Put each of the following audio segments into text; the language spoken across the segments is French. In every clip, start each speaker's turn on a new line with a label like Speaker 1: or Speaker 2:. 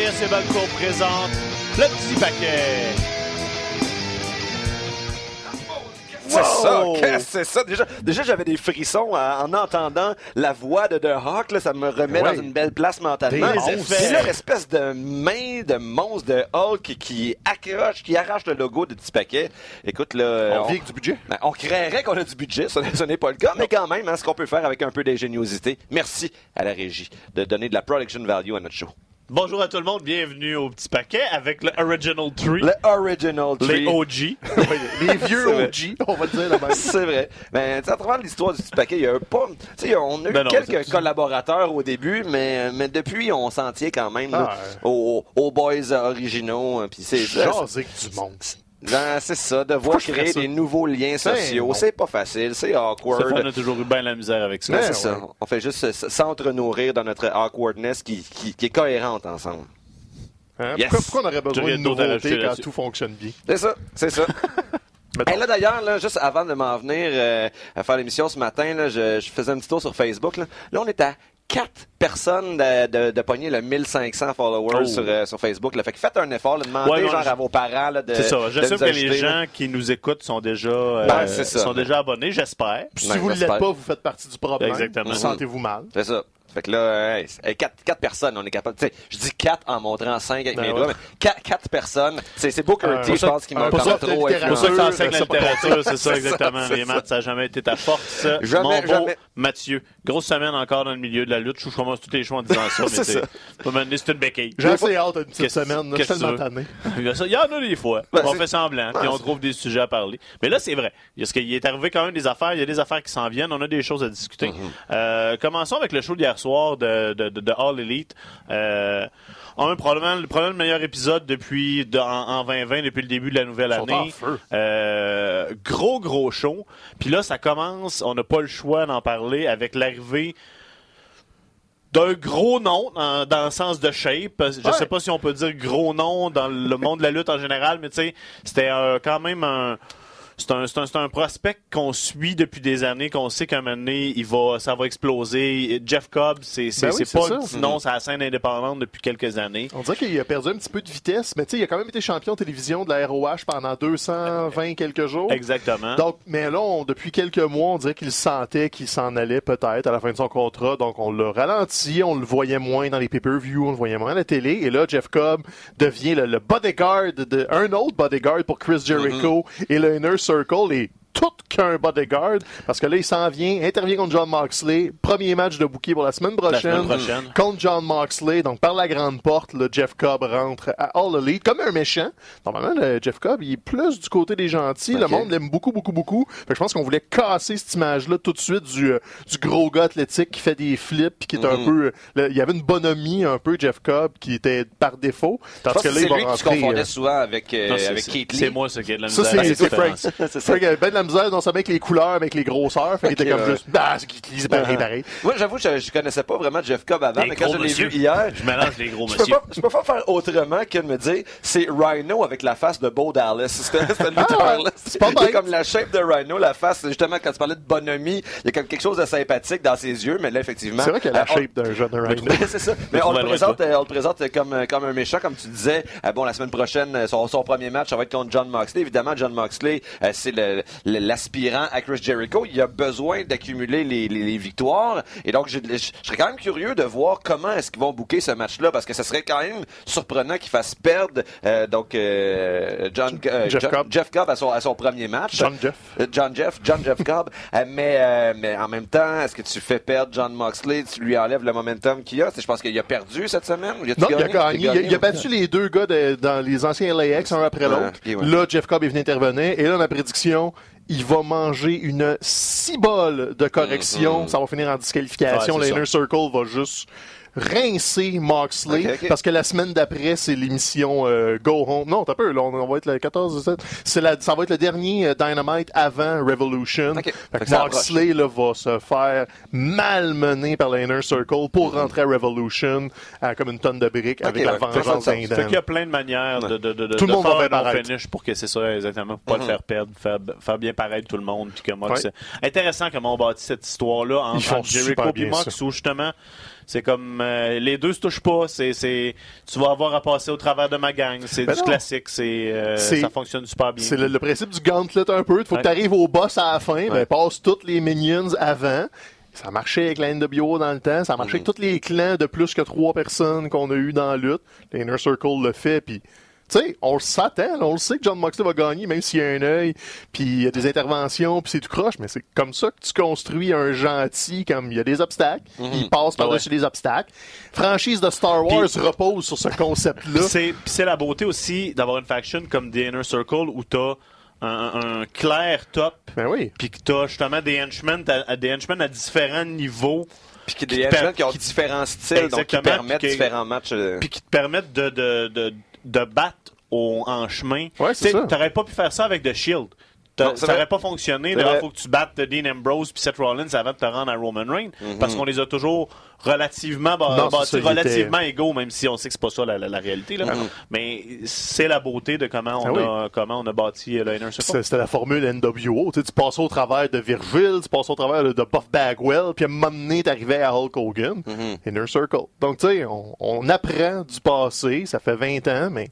Speaker 1: RDS et Balco présente le petit paquet.
Speaker 2: C'est ça,
Speaker 1: Wow!
Speaker 2: qu'est-ce que c'est ça? Déjà, déjà j'avais des frissons en, en entendant la voix de The Hawk. Là, ça me remet dans une belle place mentalement.
Speaker 3: Des
Speaker 1: effets.
Speaker 2: Puis là, l'espèce de main de monstre de Hulk qui accroche, qui arrache le logo de petit paquet. Écoute, là...
Speaker 3: On vit avec du budget.
Speaker 2: Ben, on créerait qu'on a du budget, ce n'est- ce n'est pas le cas, mais quand même, hein, ce qu'on peut faire avec un peu d'ingéniosité. Merci à la régie de donner de la production value à notre show.
Speaker 1: Bonjour à tout le monde, bienvenue au petit paquet avec le Original Tree,
Speaker 2: Le original
Speaker 1: les
Speaker 2: tree.
Speaker 1: OG.
Speaker 3: Les vieux. OG, on va le dire là-bas.
Speaker 2: C'est vrai. Mais à travers l'histoire du petit paquet, il y a un pas. Tu sais, on a eu
Speaker 1: Ben non,
Speaker 2: quelques collaborateurs au début, mais, mais depuis, on s'en tient quand même là,
Speaker 3: Ah,
Speaker 2: aux, aux boys originaux. hein, Puis c'est
Speaker 3: du monde.
Speaker 2: Ben, c'est ça, de voir
Speaker 3: je ferais
Speaker 2: créer des nouveaux liens sociaux.
Speaker 3: bon.
Speaker 2: C'est pas facile, c'est awkward.
Speaker 1: Ça, on a toujours eu bien la misère avec ça.
Speaker 2: Ben, c'est ça.
Speaker 3: ouais.
Speaker 2: On fait juste s'entre-nourrir dans notre awkwardness qui, qui, qui est cohérente ensemble.
Speaker 3: Hein?
Speaker 2: Yes.
Speaker 3: Pourquoi, pourquoi on aurait besoin
Speaker 1: Rien
Speaker 3: de nouveautés quand tout fonctionne bien?
Speaker 2: C'est ça, c'est ça. Et là d'ailleurs, là, juste avant de m'en venir euh, à faire l'émission ce matin, là, je, je faisais un petit tour sur Facebook. Là, Là, on est à quatre personnes de, de, de pogner le 1500 followers
Speaker 1: Oh.
Speaker 2: sur, euh, sur Facebook. Là. Fait que faites un effort, là, demandez
Speaker 1: Ouais, non,
Speaker 2: genre
Speaker 1: je-
Speaker 2: à vos parents là, de
Speaker 1: C'est ça. J'assume que les gens qui nous écoutent sont déjà, euh,
Speaker 2: Ben, c'est ça.
Speaker 1: sont déjà abonnés, j'espère.
Speaker 3: Si vous ne l'êtes pas, vous faites partie du problème.
Speaker 1: Exactement.
Speaker 3: Vous sentez-vous mal.
Speaker 2: C'est ça. Fait que là, hey, c'est- quatre, quatre personnes, on est capable. Tu sais, je dis quatre en montrant cinq avec
Speaker 3: Ben
Speaker 2: mes
Speaker 3: ouais.
Speaker 2: doigts, mais quatre, quatre personnes. C'est c'est Booker
Speaker 3: Euh,
Speaker 2: T, je pense, qui m'a
Speaker 3: de
Speaker 2: trop
Speaker 3: littérature.
Speaker 1: Pour ça que la littérature, c'est ça,
Speaker 2: C'est ça,
Speaker 1: exactement.
Speaker 2: c'est
Speaker 1: Les
Speaker 2: ça.
Speaker 1: maths, ça n'a jamais été ta force.
Speaker 2: Jamais,
Speaker 1: Mon beau
Speaker 2: jamais.
Speaker 1: Mathieu, grosse semaine encore dans le milieu de la lutte. Je commence tous les choix en disant ça, mais
Speaker 2: C'est
Speaker 1: c'est
Speaker 2: ça.
Speaker 1: pas m'amener, c'est une béquille.
Speaker 3: J'ai assez hâte à une petite semaine. Je
Speaker 1: qu'est-ce
Speaker 3: suis tellement tanné.
Speaker 1: Il y en a des fois.
Speaker 2: Ben,
Speaker 1: on
Speaker 2: c'est-
Speaker 1: fait semblant, puis
Speaker 2: Ouais,
Speaker 1: on
Speaker 2: c'est-
Speaker 1: trouve des sujets à parler. Mais là, c'est vrai. Parce qu'il est arrivé quand même des affaires. Il y a des affaires qui s'en viennent. On a des choses à discuter.
Speaker 2: Mm-hmm.
Speaker 1: Euh, commençons avec le show d'hier soir de, de, de, de All Elite. Euh, un, probablement, le probablement le meilleur épisode depuis de- en, en 2020, depuis le début de la nouvelle année. Euh, gros, gros show. Puis là, ça commence. On n'a pas le choix d'en parler avec l'arrivée d'un gros nom dans, dans le sens de shape. Je
Speaker 3: Ouais.
Speaker 1: sais pas si on peut dire gros nom dans le monde de la lutte en général, mais tu sais, c'était euh, quand même un. C'est un, un, un prospect qu'on suit depuis des années, qu'on sait qu'à un moment donné, il va, ça va exploser. Jeff Cobb, c'est
Speaker 3: Ben oui,
Speaker 1: pas
Speaker 3: ça.
Speaker 1: petit nom, c'est la scène indépendante depuis quelques années.
Speaker 3: On dirait qu'il a perdu un petit peu de vitesse, mais tu sais, il a quand même été champion de télévision de la ROH pendant 220 quelques jours.
Speaker 1: Exactement.
Speaker 3: Donc, mais là, on- depuis quelques mois, on dirait qu'il sentait qu'il s'en allait peut-être à la fin de son contrat. Donc, on l'a ralenti, on le voyait moins dans les pay-per-view, on le voyait moins à la télé. Et là, Jeff Cobb devient le, le bodyguard de un autre bodyguard pour Chris Jericho et le Inner Circle et tout qu'un bodyguard parce que là il s'en vient intervient contre John Moxley premier match de bouquet pour la semaine prochaine,
Speaker 1: semaine prochaine.
Speaker 3: contre John Moxley donc par la grande porte le Jeff Cobb rentre à All Elite comme un méchant normalement le Jeff Cobb il est plus du côté des gentils le monde l'aime beaucoup beaucoup beaucoup fait que je pense qu'on voulait casser cette image là tout de suite du, euh, du gros gars athlétique qui fait des flips puis qui est un
Speaker 2: Mhm.
Speaker 3: peu euh, le- il y avait une bonhomie un peu Jeff Cobb qui était par défaut
Speaker 2: pense
Speaker 3: que là
Speaker 2: c'est
Speaker 3: il va
Speaker 2: lui que tu
Speaker 3: rentrer
Speaker 2: confondais
Speaker 3: euh,
Speaker 2: souvent avec, euh,
Speaker 1: Non, c'est-
Speaker 2: avec Keith Lee.
Speaker 1: C'est moi ce qui est de la misère.
Speaker 3: c'est Frank. La misère non seulement avec les couleurs, mais avec les grosseurs. Fait qu'il était comme
Speaker 2: ouais.
Speaker 3: juste, bah, c'est qui c'est pareil, pareil.
Speaker 2: Moi, j'avoue, je, je connaissais pas vraiment Jeff Cobb avant,
Speaker 1: Les
Speaker 2: mais quand
Speaker 1: gros
Speaker 2: je l'ai vu hier,
Speaker 1: Je mélange les gros
Speaker 2: je peux,
Speaker 1: monsieur.
Speaker 2: pas, je peux pas faire autrement que de me dire c'est Rhino avec la face de Bo Dallas. C'était lutteur-là.
Speaker 3: c'est
Speaker 2: Il comme la shape de Rhino, la face, justement, quand tu parlais de bonhomie, il y a comme quelque chose de sympathique dans ses yeux, mais là, effectivement.
Speaker 3: C'est vrai qu'il a la
Speaker 2: euh, on-
Speaker 3: shape d'un jeune Rhino.
Speaker 2: c'est ça. Mais on
Speaker 1: trouver
Speaker 2: le, présente, euh, on le présente comme, comme un méchant, comme tu disais. Euh, bon, la semaine prochaine, euh, son, son premier match, ça va être contre John Moxley. Évidemment, John Moxley, euh, c'est le- l'aspirant à Chris Jericho. Il a besoin d'accumuler les, les- les victoires. Et donc, je, je- je serais quand même curieux de voir comment est-ce qu'ils vont booker ce match-là, parce que ce serait quand même surprenant qu'il fasse perdre euh, donc euh, John, euh,
Speaker 3: Jeff
Speaker 2: John-
Speaker 3: Cobb.
Speaker 2: Jeff Cobb à son, à son premier match.
Speaker 3: John Jeff.
Speaker 2: Euh, John Jeff, John Jeff Cobb. Euh, mais, euh, mais en même temps, est-ce que tu fais perdre John Moxley, tu lui enlèves le momentum qu'il a? Je pense qu'il a perdu cette semaine. ou a-tu
Speaker 3: Non, il a gagné? Il a, il a battu les deux gars de- dans les anciens LAX, un après l'autre.
Speaker 2: ouais.
Speaker 3: Là, Jeff Cobb est venu intervenir. Et là, ma prédiction, il va manger une cibole de correction. Ça va finir en disqualification.
Speaker 1: Ouais,
Speaker 3: L'Inner Circle va juste rincer Moxley parce que la semaine d'après c'est l'émission euh, Go Home non t'as peu là on, on va être le 14 17. c'est la ça va être le dernier euh, Dynamite avant Revolution. Fait que Moxley là, va se faire malmener par l'Inner Circle pour rentrer à Revolution euh, comme une tonne de briques avec la vengeance
Speaker 2: Ça fait
Speaker 1: qu'il y a plein de manières de, de, de, de,
Speaker 3: Tout le
Speaker 1: de
Speaker 3: monde va
Speaker 1: faire
Speaker 3: bien
Speaker 1: un finish pour que c'est ça, exactement. Pour pas le faire perdre, faire, faire bien paraître tout le monde. Puis que Mox,
Speaker 3: Ouais.
Speaker 1: Intéressant comment on bâtit cette histoire-là entre Jericho et Mox,
Speaker 3: ça.
Speaker 1: où justement, c'est comme euh, les deux se touchent pas. C'est, c'est, tu vas avoir à passer au travers de ma gang. C'est
Speaker 3: Ben
Speaker 1: du
Speaker 3: non.
Speaker 1: classique. C'est, euh,
Speaker 3: C'est-
Speaker 1: ça fonctionne super bien.
Speaker 3: C'est le, le principe du gauntlet un peu. Il faut
Speaker 1: Ouais.
Speaker 3: que tu arrives au boss à la fin,
Speaker 2: Ouais.
Speaker 3: ben, passe toutes les minions avant. Ça marchait avec la NWO dans le temps. Ça marchait avec tous les clans de plus que trois personnes qu'on a eu dans la lutte. L'Inner Circle le fait, puis... Tu sais, on le s'attend, on le sait que John Moxley va gagner, même s'il y a un œil, puis il y a des interventions, puis c'est tout croche, mais c'est comme ça que tu construis un gentil, comme il y a des obstacles, il passe par-dessus les obstacles. Franchise de Star Wars repose sur ce concept-là.
Speaker 1: Puis c'est, la beauté aussi d'avoir une faction comme The Inner Circle où t'as un, un clair top,
Speaker 3: Ben oui.
Speaker 1: puis que t'as justement des henchmen à, à- des henchmen à différents niveaux,
Speaker 2: Puis qu'il y
Speaker 1: Qui
Speaker 2: des
Speaker 1: per-
Speaker 2: henchmen qui ont
Speaker 1: qui-
Speaker 2: différents styles, donc qui permettent
Speaker 1: que-
Speaker 2: différents matchs. euh,
Speaker 1: puis qui te permettent de, de, de, de battre au, en chemin.
Speaker 3: Ouais, ça.
Speaker 1: T'aurais pas pu faire ça avec The Shield.
Speaker 2: Non,
Speaker 1: ça
Speaker 2: vrai.
Speaker 1: aurait pas fonctionné. Il faut que tu battes Dean Ambrose puis Seth Rollins avant de te rendre à Roman Reigns. Parce qu'on les a toujours relativement
Speaker 3: Non,
Speaker 1: bâtis relativement égaux, même si on sait que c'est pas ça la, la- la réalité. Là. Mais c'est la beauté de comment on,
Speaker 3: Ah
Speaker 1: a, comment on a bâti euh, le Inner Circle.
Speaker 3: C'était la formule NWO. Tu, sais, tu passais au travers de Virgil, tu passais au travers de, de Buff Bagwell, puis à un moment donné, t'arrivais à Hulk Hogan, Inner Circle. Donc, tu sais, on, on apprend du passé, ça fait 20 ans, mais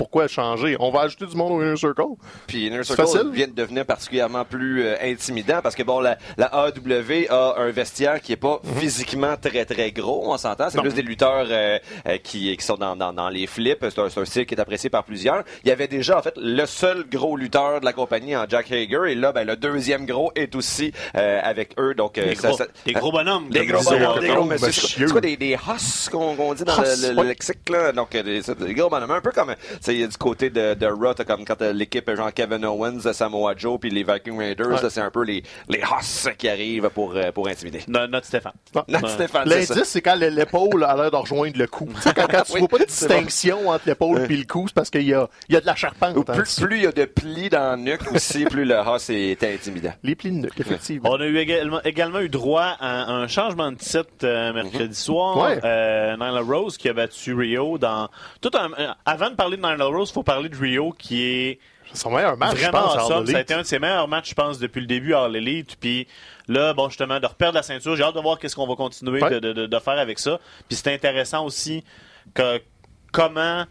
Speaker 3: pourquoi changer? On va ajouter du monde au Inner Circle.
Speaker 2: Puis Inner
Speaker 3: C'est
Speaker 2: Circle
Speaker 3: facile.
Speaker 2: vient de devenir particulièrement plus euh, intimidant parce que bon, la, la AEW a un vestiaire qui est pas physiquement très très gros, on s'entend. C'est
Speaker 3: Mhm.
Speaker 2: Plus des lutteurs euh, euh, qui, qui sont dans, dans, dans les flips. C'est un, style qui est apprécié par plusieurs. Il y avait déjà en fait le seul gros lutteur de la compagnie en Jack Hager et là, ben, le deuxième gros est aussi euh, avec eux. Donc euh,
Speaker 1: Des
Speaker 2: ça-
Speaker 1: gros,
Speaker 2: ça-
Speaker 1: des gros bonhommes.
Speaker 2: Des gros bonhommes, des gros
Speaker 3: monsieur.
Speaker 2: c'est quoi des, des hosses qu'on qu'on dit dans le, le- le lexique, là? Donc, des, des gros bonhommes. Un peu comme, tu sais, il y a du côté de, de Raw, t'as comme quand euh, l'équipe, genre Kevin Owens, Samoa Joe, puis les Viking Raiders,
Speaker 3: Ouais.
Speaker 2: c'est un peu les, les hosses qui arrivent pour, euh, pour intimider.
Speaker 1: No- Notre Stéphane.
Speaker 3: Non.
Speaker 2: Là,
Speaker 1: Ouais.
Speaker 2: Stéphane, c'est ça.
Speaker 3: L'indice, c'est quand l'épaule a l'air de rejoindre le cou. Tu sais, quand, quand tu
Speaker 2: Oui,
Speaker 3: vois pas de
Speaker 2: bon.
Speaker 3: distinction entre l'épaule et le cou, c'est parce qu'il y a, il y a de la charpente.
Speaker 2: Ou
Speaker 3: en
Speaker 2: plus, il y a de plis dans la nuque aussi, plus le hoss est intimidant.
Speaker 3: Les plis de nuque, effectivement.
Speaker 1: On a eu également, également eu droit à un changement de titre euh, mercredi soir.
Speaker 3: Ouais.
Speaker 1: Euh, Nyla Rose qui a battu Rio dans tout un, euh, avant de parler de Nyla Rose, faut parler de Rio qui est
Speaker 3: son meilleur match, je
Speaker 1: vraiment
Speaker 3: pense,
Speaker 1: awesome. Ça a
Speaker 3: Elite.
Speaker 1: été un de ses meilleurs matchs, je pense, depuis le début à All Elite. Puis là, bon, justement, de reperdre la ceinture, j'ai hâte de voir qu'est-ce qu'on va continuer
Speaker 3: Ouais.
Speaker 1: de, de- de- de faire avec ça. Puis c'est intéressant aussi que comment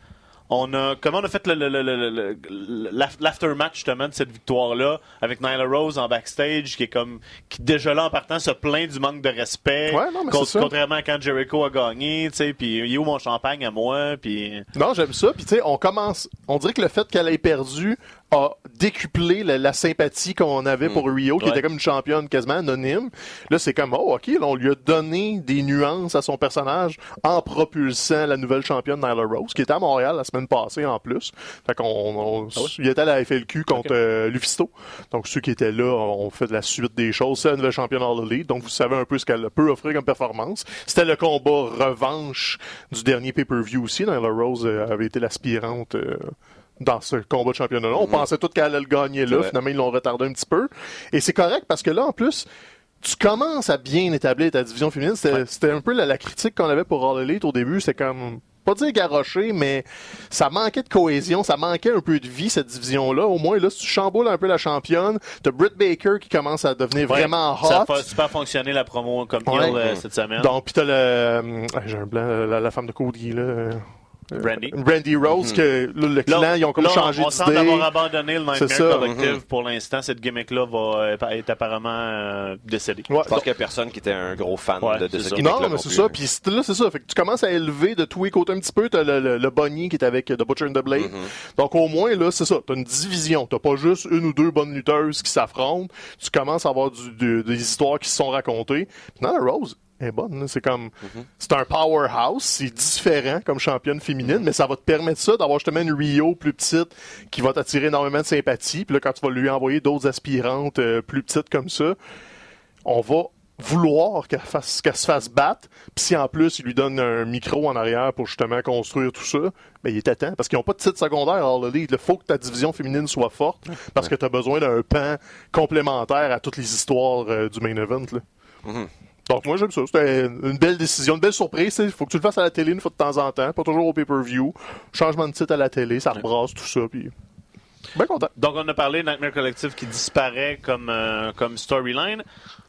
Speaker 1: on a comment on a fait le, le- le- le- le- le- l'af- l'aftermatch justement de cette victoire là avec Nyla Rose en backstage qui est comme qui déjà là en partant se plaint du manque de respect
Speaker 3: Ouais, non, mais
Speaker 1: con-
Speaker 3: c'est ça.
Speaker 1: contrairement à quand Jericho a gagné tu sais puis il est où mon champagne à moi puis
Speaker 3: Non, j'aime ça. Puis tu sais, on commence. On dirait que le fait qu'elle ait perdu a décuplé la, la sympathie qu'on avait pour Rio, qui
Speaker 1: Ouais.
Speaker 3: était comme une championne quasiment anonyme. Là, c'est comme oh ok, là, on lui a donné des nuances à son personnage en propulsant la nouvelle championne Nyla Rose, qui était à Montréal la semaine passée en plus. Fait qu'on on- il était à la FLQ contre euh, Lufisto. Donc ceux qui étaient là ont fait de la suite des choses. C'est la nouvelle championne All Elite. Donc vous savez un peu ce qu'elle peut offrir comme performance. C'était le combat revanche du dernier pay-per-view aussi. Nyla Rose euh, avait été l'aspirante. euh, dans ce combat de championnat-là. On pensait tout qu'elle allait le gagner là. Finalement, ils l'ont retardé un petit peu. Et c'est correct parce que là, en plus, tu commences à bien établir ta division féminine. C'était un peu la, la critique qu'on avait pour All Elite au début. C'était comme, pas dire garoché, mais ça manquait de cohésion, ça manquait un peu de vie, cette division-là. Au moins, là, si tu chamboules un peu la championne, t'as Britt Baker qui commence à devenir vraiment hot.
Speaker 1: ça a super fonctionné la promo comme
Speaker 3: Ouais.
Speaker 1: euh, cette semaine
Speaker 3: Donc, pis t'as le, euh, j'ai un blanc, la, la femme de Cody, là. Euh,
Speaker 1: Brandy
Speaker 3: Brandy Rose, que là, le clan,
Speaker 1: Là,
Speaker 3: ils ont comme
Speaker 1: là,
Speaker 3: changé
Speaker 1: on semble
Speaker 3: d'idée.
Speaker 1: avoir abandonné le
Speaker 3: C'est
Speaker 1: Nightmare
Speaker 3: ça.
Speaker 1: Collective pour l'instant. Cette gimmick-là va euh, est apparemment euh, décédée.
Speaker 3: Ouais.
Speaker 2: Je pense qu'il y a personne qui était un gros fan
Speaker 1: Ouais,
Speaker 2: de, de ce
Speaker 1: ça.
Speaker 2: gimmick-là
Speaker 3: Non, mais c'est
Speaker 2: plus.
Speaker 3: ça. Puis là, c'est ça. Fait que tu commences à élever de tous les côtés un petit peu. T'as le, le, le Bunny qui est avec The Butcher and the Blade. Donc au moins, là, c'est ça. T'as une division. T'as pas juste une ou deux bonnes lutteuses qui s'affrontent. Tu commences à avoir du, de- des histoires qui se sont racontées. Puis non, la Rose est bonne. là. C'est comme... C'est un powerhouse. C'est différent comme championne féminine, mais ça va te permettre ça d'avoir justement une Rio plus petite qui va t'attirer énormément de sympathie. Puis là, quand tu vas lui envoyer d'autres aspirantes euh, plus petites comme ça, on va vouloir qu'elle se fasse battre. Puis si en plus il lui donne un micro en arrière pour justement construire tout ça, ben il est à temps parce qu'ils n'ont pas de titre secondaire All Elite. Il faut que ta division féminine soit forte parce que tu as besoin d'un pan complémentaire à toutes les histoires euh, du main event. Là. Donc moi j'aime ça. C'était une belle décision, une belle surprise. Il faut que tu le fasses à la télé une fois de temps en temps, pas toujours au pay-per-view. Changement de titre à la télé, ça rebrasse tout ça. Puis bien content.
Speaker 1: Donc, on a parlé de Nightmare Collective qui disparaît comme, euh, comme storyline.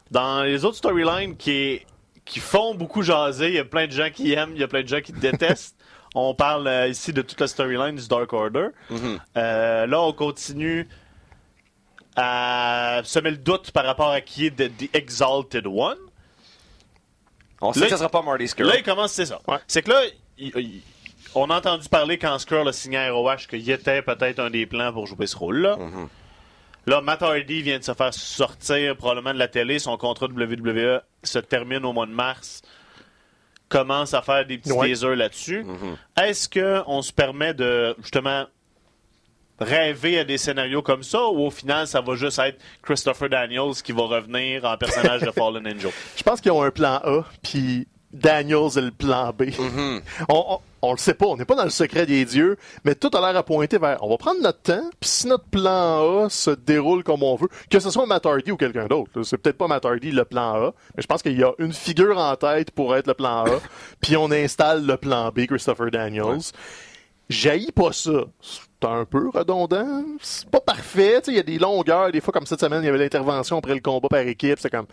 Speaker 1: Dans les autres storylines qui, qui font beaucoup jaser. Il y a plein de gens qui aiment, il y a plein de gens qui détestent. on parle euh, ici de toute la storyline du Dark Order.
Speaker 2: Mhm.
Speaker 1: Euh, là, on continue à semer le doute par rapport à qui est the, the Exalted One.
Speaker 2: On sait
Speaker 1: Là,
Speaker 2: que ce sera pas Marty Skrull.
Speaker 1: Là, il commence, c'est ça.
Speaker 3: Ouais.
Speaker 1: C'est que là, il- il- on a entendu parler quand Skrull a signé à ROH qu'il était peut-être un des plans pour jouer ce rôle-là.
Speaker 2: Mhm.
Speaker 1: Là, Matt Hardy vient de se faire sortir probablement de la télé. Son contrat de WWE se termine au mois de mars. Commence à faire des petits
Speaker 3: Ouais.
Speaker 1: teasers là-dessus.
Speaker 2: Mhm.
Speaker 1: Est-ce qu'on se permet de, justement, rêver à des scénarios comme ça ou au final, ça va juste être Christopher Daniels qui va revenir en personnage de Fallen Angel?
Speaker 3: Je pense qu'ils ont un plan A, puis Daniels est le plan B.
Speaker 2: Mhm.
Speaker 3: on, on, on le sait pas, on n'est pas dans le secret des dieux, mais tout a l'air à pointer vers. On va prendre notre temps, puis si notre plan A se déroule comme on veut, que ce soit Matt Hardy ou quelqu'un d'autre, c'est peut-être pas Matt Hardy le plan A, mais je pense qu'il y a une figure en tête pour être le plan A, puis on installe le plan B, Christopher Daniels. Jaillit pas ça. C'est un peu redondant. C'est pas parfait. Il y a des longueurs. Des fois, comme cette semaine, il y avait l'intervention après le combat par équipe. C'est comme.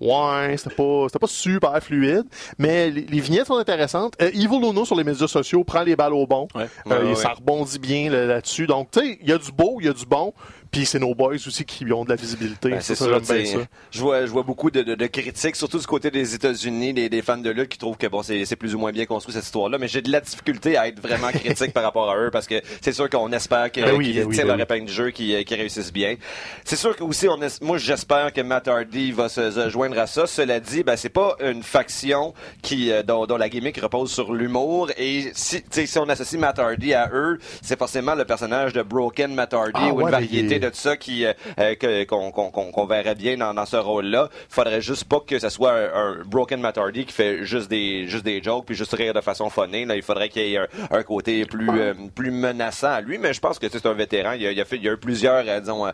Speaker 3: Ouais, c'était pas, c'était pas super fluide, mais les, les vignettes sont intéressantes. Euh, Evil Uno sur les médias sociaux prend les balles au bon.
Speaker 1: Ouais.
Speaker 3: Euh,
Speaker 2: Ouais,
Speaker 3: et
Speaker 2: ouais.
Speaker 3: ça rebondit bien là- là-dessus. Donc, tu sais, il y a du beau, il y a du bon. Puis c'est nos boys aussi qui ont de la visibilité.
Speaker 2: Ben,
Speaker 3: Ça,
Speaker 2: c'est
Speaker 3: ça,
Speaker 2: sûr,
Speaker 3: bien
Speaker 2: t'sais,
Speaker 3: ça.
Speaker 2: je vois, je vois beaucoup de, de- de critiques, surtout du côté des États-Unis, des, des fans de lutte qui trouvent que bon, c'est plus ou moins bien construit cette histoire-là, mais j'ai de la difficulté à être vraiment critique par rapport à eux parce que c'est sûr qu'on espère que- qu'ils
Speaker 3: Ben oui, ben oui,
Speaker 2: tirent
Speaker 3: ben
Speaker 2: leur épingle du jeu, qu'ils qu'ils réussissent bien. C'est sûr que aussi, on moi j'espère que Matt Hardy va se, se joindre à ça. Cela dit, ben c'est pas une faction qui euh, dont, dont la gimmick repose sur l'humour et si, on associe Matt Hardy à eux, c'est forcément le personnage de Broken Matt Hardy
Speaker 3: Ah
Speaker 2: ou
Speaker 3: ouais,
Speaker 2: une variété
Speaker 3: est-
Speaker 2: de ça qui euh, euh, qu'on qu'on qu'on verrait bien dans, dans ce rôle-là. Faudrait juste pas que ce soit un, un Broken Matt Hardy qui fait juste des juste des jokes puis juste rire de façon. Là, il faudrait qu'il y ait un, un côté plus euh, plus menaçant à lui. Mais je pense que c'est un vétéran. Il a, il a fait il y a eu plusieurs euh, disons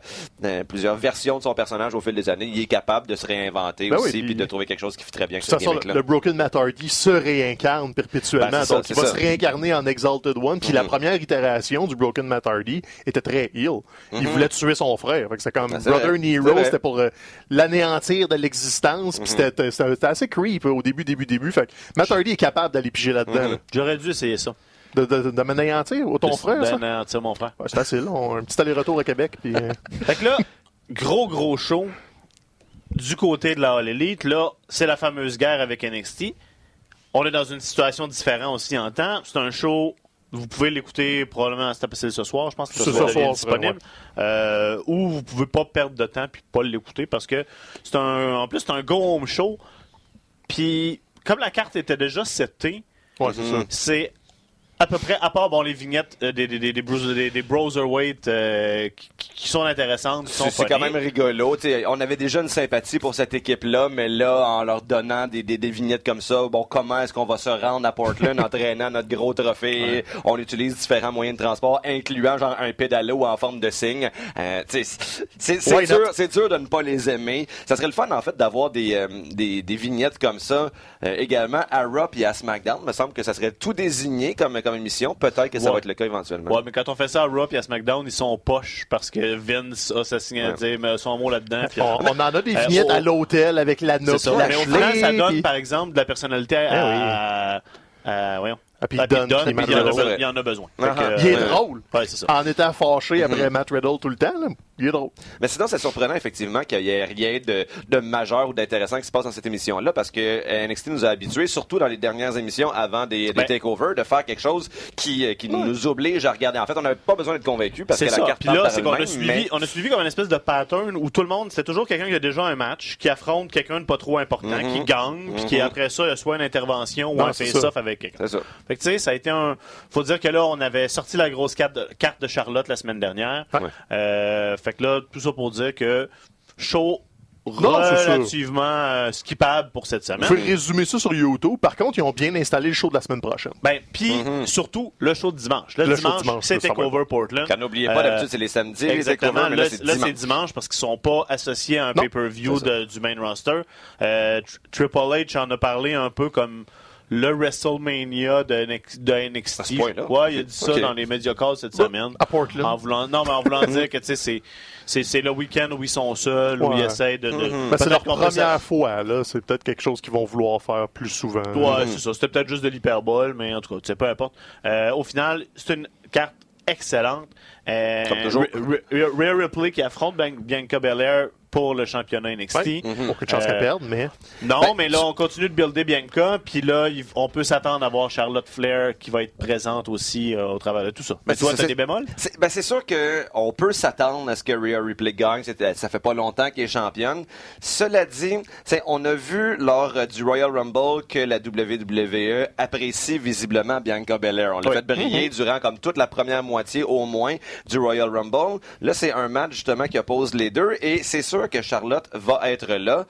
Speaker 2: euh, plusieurs versions de son personnage au fil des années. Il est capable de se réinventer
Speaker 3: Ben oui,
Speaker 2: aussi
Speaker 3: puis-
Speaker 2: puis de trouver quelque chose qui fit très bien
Speaker 3: De toute façon, le, le Broken Matt Hardy se réincarne perpétuellement.
Speaker 2: Ben, ça,
Speaker 3: donc, il va
Speaker 2: ça.
Speaker 3: se réincarner en Exalted One. Puis la
Speaker 2: Mhm.
Speaker 3: première itération du Broken Matt Hardy était très heal. Il
Speaker 2: Mhm.
Speaker 3: voulait tuer son frère. Fait que c'est comme
Speaker 2: Ben,
Speaker 3: Brother
Speaker 2: vrai.
Speaker 3: Nero, c'était pour euh, l'anéantir de l'existence. Puis
Speaker 2: Mhm.
Speaker 3: c'était- assez creep euh, au début, début, début. Fait que Matt Hardy est capable d'aller piger là-dedans.
Speaker 2: Mhm.
Speaker 3: là.
Speaker 1: J'aurais dû essayer ça.
Speaker 3: De, de, de m'anéantir au ton frère, ça?
Speaker 1: D'anéantir mon frère.
Speaker 3: Ouais, c'est facile. On, un petit aller-retour à Québec. Puis, euh,
Speaker 1: Fait que là, gros, gros show du côté de la All Elite. Là, c'est la fameuse guerre avec NXT. On est dans une situation différente aussi en temps. C'est un show. Vous pouvez l'écouter probablement c'est c'est ce soir, je pense que
Speaker 3: Ce
Speaker 1: ce soir,
Speaker 3: soir,
Speaker 1: disponible. Euh, ou vous pouvez pas perdre de temps puis pas l'écouter parce que c'est un en plus c'est un go home show. Puis comme la carte était déjà setée,
Speaker 3: ouais, c'est
Speaker 1: à peu près, à part bon, les vignettes euh, des, des, des, des, des, des Browserweight euh, qui, qui sont intéressantes, qui sont
Speaker 2: C'est quand même rigolo. T'sais, on avait déjà une sympathie pour cette équipe-là, mais là, en leur donnant des, des, des vignettes comme ça, bon, comment est-ce qu'on va se rendre à Portland entraînant notre gros trophée? On utilise différents moyens de transport, incluant genre un pédalo en forme de signe. Euh, c'est
Speaker 3: Why
Speaker 2: dur, c'est dur de ne pas les aimer. Ça serait le fun, en fait, d'avoir des, euh, des, des vignettes comme ça euh, également à Raw et à SmackDown. Il me semble que ça serait tout désigné comme, comme émission. Peut-être que ça
Speaker 1: Ouais.
Speaker 2: va être le cas éventuellement.
Speaker 1: Ouais, mais quand on fait ça à Raw et à SmackDown, ils sont poches parce que Vince a sa signature, mais son mot là-dedans. puis-
Speaker 3: On, on en a des
Speaker 1: Euh,
Speaker 3: vignettes à l'hôtel avec la note.
Speaker 1: Mais au final, ça donne,
Speaker 3: puis-
Speaker 1: par exemple, de la personnalité à. à- à- voyons.
Speaker 3: Ah, puis est
Speaker 1: puis il, y en a, il en a besoin.
Speaker 2: Ah,
Speaker 1: que,
Speaker 2: ah.
Speaker 3: Il est
Speaker 1: euh,
Speaker 3: drôle.
Speaker 1: Ouais, c'est ça.
Speaker 3: En étant fâché après
Speaker 2: Mhm.
Speaker 3: Matt Riddle tout le temps, là, il est drôle.
Speaker 2: Mais sinon, c'est surprenant effectivement qu'il n'y ait rien de, de majeur ou d'intéressant qui se passe dans cette émission-là parce que euh, NXT nous a habitués, surtout dans les dernières émissions avant des, des
Speaker 1: Ben-
Speaker 2: takeovers, de faire quelque chose qui, euh, nous oblige à regarder. En fait, on n'avait pas besoin d'être convaincus parce que
Speaker 1: C'est
Speaker 2: la
Speaker 1: ça.
Speaker 2: carte
Speaker 1: Puis là, c'est qu'on a suivi,
Speaker 2: mais-
Speaker 1: on a suivi comme une espèce de pattern où tout le monde, c'était toujours quelqu'un qui a déjà un match, qui affronte quelqu'un de pas trop important, qui gagne, puis qui
Speaker 2: Mhm.
Speaker 1: après ça, il y a soit une intervention ou
Speaker 3: Non,
Speaker 1: un
Speaker 3: c'est
Speaker 1: face-off
Speaker 3: ça.
Speaker 1: avec quelqu'un.
Speaker 2: C'est ça.
Speaker 1: Fait que tu sais, ça a été un. Faut dire que là, on avait sorti la grosse carte de, carte de Charlotte la semaine dernière.
Speaker 2: Ouais.
Speaker 1: Euh, fait que là, tout ça pour dire que show
Speaker 3: Non,
Speaker 1: relativement euh, skippable pour cette semaine.
Speaker 3: pouvez résumer ça sur YouTube. Par contre, ils ont bien installé le show de la semaine prochaine.
Speaker 1: Ben, puis
Speaker 2: Mhm.
Speaker 1: surtout le show de dimanche. Le,
Speaker 3: Le show de
Speaker 1: dimanche,
Speaker 3: dimanche,
Speaker 1: c'est Takeover Portland.
Speaker 2: Quand n'oubliez pas,
Speaker 1: Euh,
Speaker 2: d'habitude, c'est les samedis,
Speaker 1: Exactement. Là,
Speaker 2: c'est dimanche.
Speaker 1: parce qu'ils sont pas associés à un pay-per-view du main roster. Euh, Tr- Triple H en a parlé un peu comme le WrestleMania de, NX- de NXT.
Speaker 2: À ce point-là?
Speaker 1: Ouais, il a dit ça dans les médias calls cette semaine.
Speaker 3: à Portland.
Speaker 1: En voulant, non, mais en voulant dire que tu sais, c'est, c'est, c'est le week-end où ils sont seuls, où ils essayent de. de
Speaker 3: Ben, c'est
Speaker 1: peut-être
Speaker 3: leur première fois, là. C'est peut-être quelque chose qu'ils vont vouloir faire plus souvent.
Speaker 1: Ouais, c'est ça. C'était peut-être juste de l'hyperbole, mais en tout cas, tu sais, peu importe. Euh, au final, c'est une carte excellente. Euh,
Speaker 2: Comme toujours.
Speaker 1: Rhea- Rhea Ripley qui affronte Bian- Bianca Belair pour le championnat NXT.
Speaker 3: Ouais. Aucune chance
Speaker 1: Euh,
Speaker 3: qu'elle perde, mais.
Speaker 1: Non,
Speaker 2: Ben,
Speaker 1: mais là, on continue de builder Bianca, puis là, on peut s'attendre à voir Charlotte Flair qui va être présente aussi euh, au travers de tout ça. Mais
Speaker 2: Ben,
Speaker 1: toi,
Speaker 2: c'est-
Speaker 1: t'as
Speaker 2: c'est-
Speaker 1: des bémols?
Speaker 2: C'est ben, c'est sûr qu'on peut s'attendre à ce que Rhea Ripley gagne. Ça fait pas longtemps qu'elle est championne. Cela dit, c'est- on a vu lors euh, du Royal Rumble que la WWE apprécie visiblement Bianca Belair. On l'a
Speaker 1: Oui.
Speaker 2: fait briller durant comme toute la première moitié au moins du Royal Rumble. Là, c'est un match justement qui oppose les deux et c'est sûr que Charlotte va être là.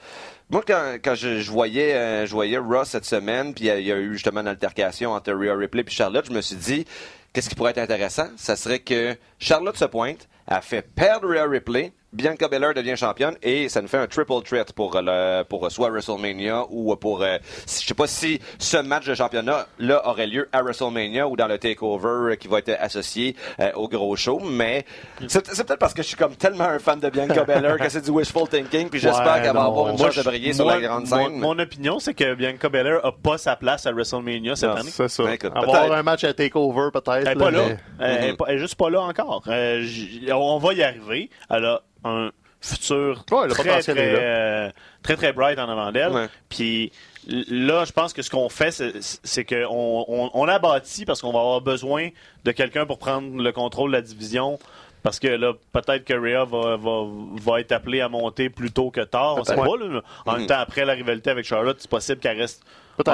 Speaker 2: Moi, quand, je, voyais, euh, je voyais Ross cette semaine, puis il y a- il y, a eu justement une altercation entre Rhea Ripley et Charlotte, je me suis dit, qu'est-ce qui pourrait être intéressant? Ça serait que Charlotte se pointe, a fait perdre Rhea Ripley, Bianca Belair devient championne et ça nous fait un triple threat pour le pour soit WrestleMania ou pour euh, si- je sais pas si ce match de championnat là aurait lieu à WrestleMania ou dans le takeover euh, qui va être associé euh, au gros show mais c'est c'est peut-être parce que je suis comme tellement un fan de Bianca Belair que c'est du wishful thinking puis j'espère
Speaker 3: Ouais,
Speaker 2: qu'elle va avoir une chance de briller sur la grande scène.
Speaker 1: Mon, opinion, c'est que Bianca Belair a pas sa place à WrestleMania cette
Speaker 2: Non,
Speaker 1: année.
Speaker 3: C'est ça.
Speaker 2: Ben, écoute,
Speaker 3: Avoir
Speaker 2: peut-être.
Speaker 3: un match à TakeOver, peut-être.
Speaker 1: Elle est pas là.
Speaker 3: mais-
Speaker 1: Elle, est pas- elle est juste pas là encore. Euh, on va y arriver. Elle a un futur
Speaker 3: Ouais, le
Speaker 1: très, très, euh, très, très bright en avant d'elle.
Speaker 2: Ouais.
Speaker 1: Puis là, je pense que ce qu'on fait, c'est- qu'on on, on a bâti parce qu'on va avoir besoin de quelqu'un pour prendre le contrôle de la division. Parce que là, peut-être que Rhea va, va, va être appelée à monter plus tôt que tard. On sait pas. Là. En même temps, après la rivalité avec Charlotte, c'est possible qu'elle reste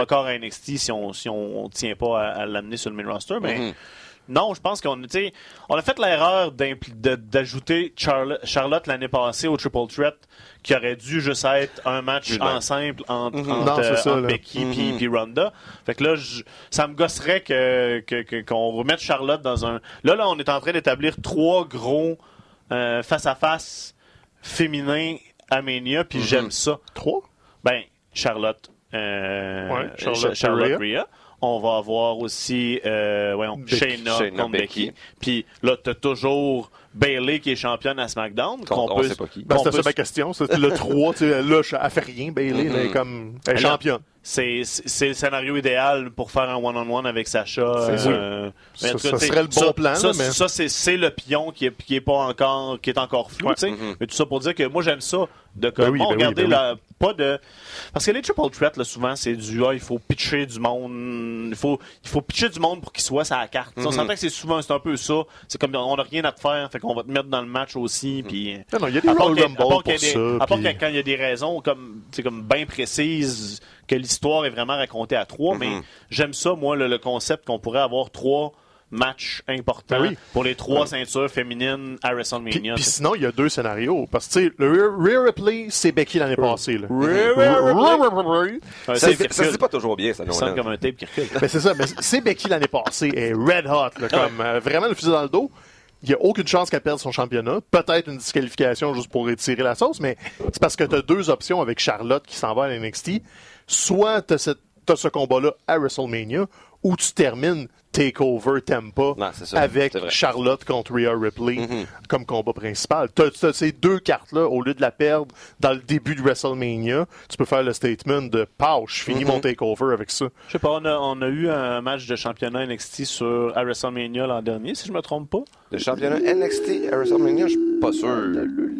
Speaker 1: encore à NXT si on si on tient pas à, à l'amener sur le main roster. Mais
Speaker 2: Mhm.
Speaker 1: Non, je pense qu'on on a fait l'erreur d'ajouter Charlotte, Charlotte l'année passée au Triple Threat qui aurait dû juste être un match en simple entre, entre,
Speaker 3: Non, c'est
Speaker 1: euh,
Speaker 3: ça,
Speaker 1: entre
Speaker 3: là.
Speaker 1: Becky
Speaker 2: Mhm.
Speaker 1: puis puis Ronda. Fait que là, je- ça me gosserait que que- que- qu'on remette Charlotte dans un. Là, là, on est en train d'établir trois gros euh, face à face féminins à Mania, puis j'aime ça.
Speaker 3: Trois?
Speaker 1: Ben, Charlotte. Euh,
Speaker 3: Ouais, Charlotte,
Speaker 1: Ch- Charlotte
Speaker 3: Rhea.
Speaker 1: Rhea. On va avoir aussi euh, voyons,
Speaker 3: Becky.
Speaker 1: Shayna,
Speaker 2: Shayna,
Speaker 1: contre
Speaker 2: Becky.
Speaker 1: Becky. Puis là, t'as toujours Bailey qui est championne à SmackDown.
Speaker 2: Contre- on sait pas qui.
Speaker 3: Ben,
Speaker 1: qu'on
Speaker 3: c'était
Speaker 1: peut-
Speaker 3: ça ma question. Le 3. tu sais, Là, je- elle fait rien, Bailey.
Speaker 2: Mhm.
Speaker 3: Elle est comme. Elle est championne.
Speaker 1: C'est le scénario idéal pour faire un one-on-one avec Sacha.
Speaker 3: C'est sûr.
Speaker 1: euh,
Speaker 3: Ça-
Speaker 1: cas,
Speaker 3: ça serait le bon
Speaker 1: ça-
Speaker 3: plan,
Speaker 1: Ça,
Speaker 3: mais-
Speaker 1: ça, c'est c'est le pion qui est, qui est pas encore qui est encore flou.
Speaker 3: Ouais.
Speaker 2: Mhm.
Speaker 1: Mais tout ça pour dire que moi j'aime ça de comme
Speaker 3: Ben oui,
Speaker 1: bon,
Speaker 3: ben oui,
Speaker 1: regardez
Speaker 3: ben
Speaker 1: la pas de parce que les triple threats là, souvent c'est du ah, il faut pitcher du monde, il faut il faut pitcher du monde pour qu'il soit la carte. Tu sais, On
Speaker 2: Mhm.
Speaker 1: s'entend que c'est souvent c'est un peu ça. C'est comme on a rien à te faire, fait qu'on va te mettre dans le match aussi puis
Speaker 3: Non, non, il y a des
Speaker 1: à part
Speaker 3: Royal Rumble pour
Speaker 1: des-
Speaker 3: ça.
Speaker 1: à
Speaker 3: puis-
Speaker 1: quand il y a des raisons comme c'est comme bien précises que l'histoire est vraiment racontée à trois, mais
Speaker 2: Mhm.
Speaker 1: j'aime ça moi le, le concept qu'on pourrait avoir trois matchs importants
Speaker 3: Ben oui.
Speaker 1: pour les trois ceintures féminines à WrestleMania.
Speaker 3: Puis, sinon, il y a deux scénarios. Parce que, le Rhea- Ripley, c'est Becky l'année passée. Ben,
Speaker 2: Ça, se- dit pas toujours bien, ça,
Speaker 1: Ça comme un tape qui recule.
Speaker 3: c'est ça, mais c'est Becky l'année passée. Est red hot, là, comme euh, vraiment le fusil dans le dos. Il n'y a aucune chance qu'elle perde son championnat. Peut-être une disqualification juste pour étirer la sauce, mais c'est parce que tu as deux options avec Charlotte qui s'en va à l'NXT. Soit tu as, ce combat-là à WrestleMania, ou tu termines TakeOver Tampa
Speaker 2: Non, ça,
Speaker 3: avec. Charlotte contre Rhea Ripley
Speaker 2: Mhm.
Speaker 3: comme combat principal. Tu as, ces deux cartes-là, au lieu de la perdre dans le début de WrestleMania, tu peux faire le statement de « Pow, je finis
Speaker 2: Mhm.
Speaker 3: mon TakeOver avec ça ».
Speaker 1: Je sais pas, on a, on a eu un match de championnat NXT sur à WrestleMania l'an dernier, si je me trompe pas.
Speaker 2: Le championnat NXT à WrestleMania, je suis pas sûr.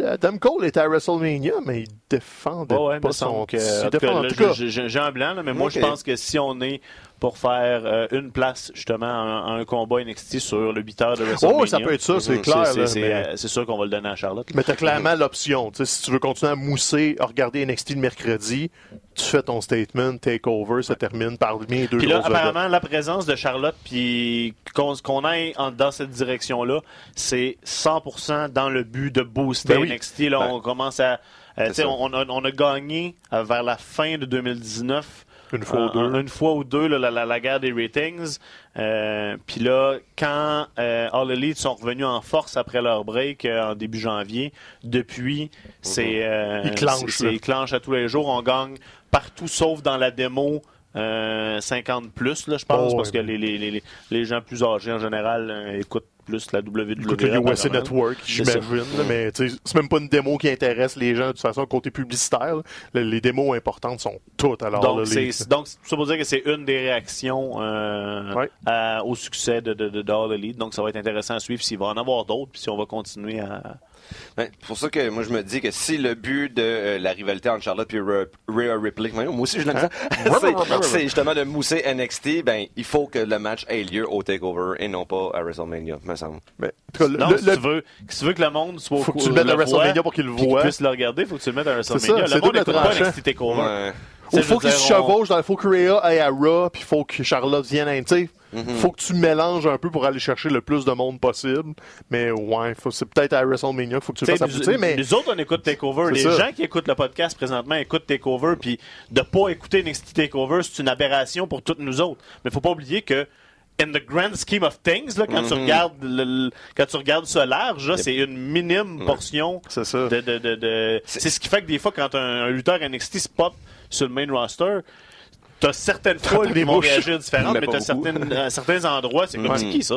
Speaker 3: Adam Cole était à WrestleMania, mais il défendait
Speaker 1: Ouais, ouais,
Speaker 3: pas son...
Speaker 1: que,
Speaker 3: il
Speaker 1: en tout
Speaker 3: défend-
Speaker 1: cas,
Speaker 3: en
Speaker 1: là,
Speaker 3: tout cas,
Speaker 1: j'ai- un blanc, là, mais moi, je pense que si on est pour faire euh, une place, justement, à un, un combat NXT sur le 8 heures de WrestleMania.
Speaker 3: Oh, ça peut être ça, c'est
Speaker 2: Mhm.
Speaker 3: clair.
Speaker 1: c'est-
Speaker 3: mais
Speaker 1: euh, sûr qu'on va le donner à Charlotte.
Speaker 3: mais t'as clairement l'option. Tu Si tu veux continuer à mousser, à regarder NXT le mercredi, tu fais ton statement, TakeOver, ça termine par mes deux
Speaker 1: Puis là,
Speaker 3: vedettes.
Speaker 1: apparemment, la présence de Charlotte, puis qu'on qu'on aille en- dans cette direction-là, c'est 100% dans le but de booster
Speaker 3: Ben oui.
Speaker 1: NXT. Là,
Speaker 2: Ben,
Speaker 1: on commence à... euh, tu
Speaker 2: ça.
Speaker 1: on, a, on a gagné euh, vers la fin de 2019
Speaker 3: Une fois ou deux.
Speaker 1: Une fois ou deux, là, la, la- la guerre des ratings. Euh, Puis là, quand euh, All Elite sont revenus en force après leur break euh, en début janvier, depuis, c'est... euh,
Speaker 3: Ils clenchent,
Speaker 1: c'est- c'est- ils clenchent à tous les jours. On gagne partout sauf dans la démo Euh, 50 plus, là, je pense,
Speaker 3: Oh,
Speaker 1: parce que les, les, les, les gens plus âgés en général écoutent plus la WWE.
Speaker 3: Écoute, le USA. Network, j'imagine, là, mais c'est même pas une démo qui intéresse les gens de toute façon côté publicitaire. là. Le- Les démos importantes sont toutes alors là,
Speaker 1: Donc,
Speaker 3: les-
Speaker 1: c'est donc ça veut dire que c'est une des réactions euh,
Speaker 3: Ouais.
Speaker 1: à- au succès de, de, de, de All Elite. Donc, ça va être intéressant à suivre s'il va en avoir d'autres, puis si on va continuer à.
Speaker 2: Ben, c'est pour ça que moi je me dis que si le but de euh, la rivalité entre Charlotte et Rhea Ripley, moi aussi je l'aime ça, c'est- c'est justement de mousser NXT, ben il faut que le match ait lieu au Takeover et non pas à WrestleMania, me semble.
Speaker 3: mais, en tout cas, le-
Speaker 1: Non,
Speaker 3: le-
Speaker 1: si,
Speaker 3: le-
Speaker 1: tu veux, si tu veux que le monde soit au
Speaker 3: Faut que tu le mettes à WrestleMania pour qu'il le
Speaker 1: puis qu'il puisse le regarder, faut que tu le mettes à WrestleMania. le monde n'écoute pas. NXT Takeover.
Speaker 2: Ouais.
Speaker 3: Il
Speaker 1: sais,
Speaker 3: faut qu'ils se chevauchent, dans- il faut que Rhea aille à Raw, puis il faut que Charlotte vienne à tu sais,
Speaker 1: Mm-hmm.
Speaker 3: faut que tu mélanges un peu pour aller chercher le plus de monde possible. Mais ouais, c'est peut-être à WrestleMania faut que tu le fasses
Speaker 1: nous,
Speaker 3: mais
Speaker 1: nous autres, on écoute Takeover. Les
Speaker 3: ça.
Speaker 1: gens qui écoutent le podcast présentement écoutent Takeover, puis de pas écouter NXT Takeover, c'est une aberration pour toutes nous autres. Mais faut pas oublier que in the grand scheme of things, là, quand tu regardes le, le- quand tu regardes ça large, c'est une minime portion
Speaker 3: c'est ça.
Speaker 1: de, de, de, de- C'est ce qui fait que des fois, quand un, un lutteur NXT se pop sur le main roster, T'as certaines foules
Speaker 3: des
Speaker 1: vont réagir différemment,
Speaker 2: Mais
Speaker 1: mais, t'as certaines, à certains endroits, c'est comme
Speaker 3: Ouais.
Speaker 1: c'est qui ça?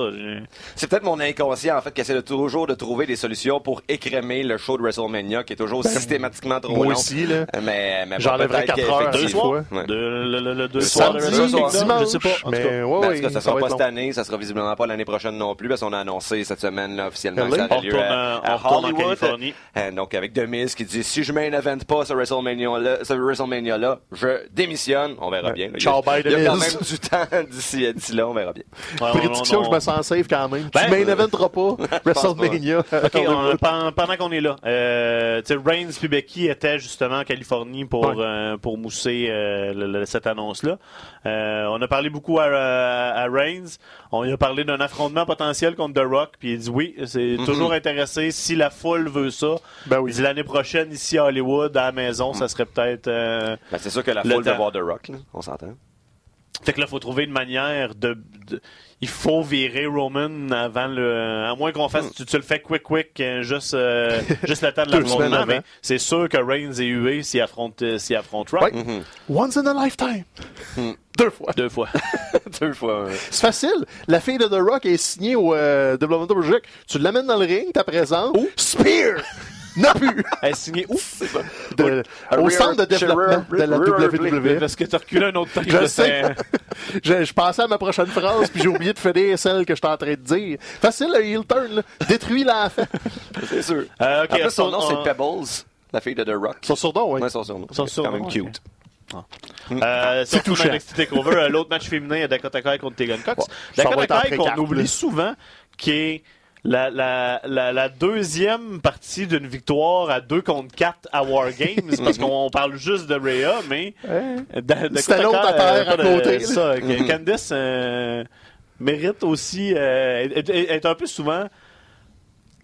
Speaker 2: C'est peut-être mon inconscient, en fait, qui essaie de toujours de trouver des solutions pour écrémer le show de WrestleMania, qui est toujours systématiquement trop
Speaker 3: Ben, moi
Speaker 2: long.
Speaker 3: aussi, là.
Speaker 2: Mais, mais bon,
Speaker 3: J'enlèverais
Speaker 2: peut-être
Speaker 3: quatre heures à
Speaker 1: Deux
Speaker 3: fois?
Speaker 1: soirs? Le, le- le deux
Speaker 2: Le
Speaker 1: soirs je sais pas. En tout
Speaker 3: mais
Speaker 1: cas.
Speaker 3: ouais,
Speaker 2: Ben, ça sera pas cette
Speaker 3: long.
Speaker 2: année, ça sera visiblement pas l'année prochaine non plus, parce qu'on a annoncé cette semaine là, officiellement que ça lieu à,
Speaker 1: euh,
Speaker 2: Hollywood.
Speaker 1: Californie.
Speaker 2: Euh, donc avec Demise qui dit si je main event pas ce WrestleMania là, ce WrestleMania là, je démissionne. On verra
Speaker 3: Ouais.
Speaker 2: bien. Il y a- Il y a quand même du temps d'ici d'ici là, on verra bien.
Speaker 1: Ouais,
Speaker 3: Prédiction,
Speaker 1: on-
Speaker 3: je me sens safe quand même.
Speaker 1: Ben,
Speaker 3: tu main eventeras pas WrestleMania.
Speaker 1: On- pendant, pendant qu'on est là, euh, Reigns puis Becky étaient justement en Californie pour,
Speaker 3: Ouais.
Speaker 1: euh, pour mousser euh, le- le- cette annonce-là. Euh, on a parlé beaucoup à, à, à Reigns. On lui a parlé d'un affrontement potentiel contre The Rock, puis il dit oui, c'est toujours intéressé si la foule veut ça.
Speaker 3: Ben oui.
Speaker 1: Il dit l'année prochaine, ici à Hollywood, à la maison, ça serait peut-être... euh,
Speaker 2: Ben, c'est sûr que la
Speaker 1: Le
Speaker 2: foule
Speaker 1: temps.
Speaker 2: voir The Rock, là, on s'entend.
Speaker 1: Fait que là, il faut trouver une manière de, de- Il faut virer Roman avant le. À moins qu'on fasse. Tu, tu le fais quick, quick, euh, juste, euh, juste le temps de l'affrontement. Mais c'est sûr que Reigns et UE s'y affrontent, euh, s'y affrontent Rock.
Speaker 3: Ouais. Once in a lifetime. Deux fois.
Speaker 1: Deux fois.
Speaker 2: Deux fois. ouais.
Speaker 3: C'est facile. La fille de The Rock est signée au euh, Development Project. Tu l'amènes dans le ring, t'as présent. Spear! N'a plus!
Speaker 1: Elle est signée où?
Speaker 3: De- au
Speaker 2: Rear-
Speaker 3: centre de développement de la WWE.
Speaker 1: Parce que t'as reculé un autre temps.
Speaker 3: Je sais. je, je pensais à ma prochaine phrase, puis j'ai oublié de finir celle que j'étais en train de dire. Facile, le heel turn, là. Détruis l'enfant.
Speaker 2: C'est sûr.
Speaker 1: Euh, ok,
Speaker 2: en plus, son
Speaker 1: on-
Speaker 2: nom, c'est Pebbles, la fille de The Rock.
Speaker 3: Son surnom, oui.
Speaker 2: Ouais, son surnom.
Speaker 1: Son
Speaker 2: C'est quand même
Speaker 1: surnom,
Speaker 2: cute.
Speaker 1: Euh, c'est
Speaker 3: touchant.
Speaker 1: euh, l'autre match féminin, Dakota Kai contre Tegan Cox.
Speaker 3: Ouais,
Speaker 1: Dakota Kai qu'on oublie souvent, qui est la, la, la, la deuxième partie d'une victoire à 2 contre 4 à War Games, parce qu'on parle juste de Rhea, mais
Speaker 3: C'était l'autre à terre à côté,
Speaker 1: Ça, que Candice euh, mérite aussi, euh, est, un peu souvent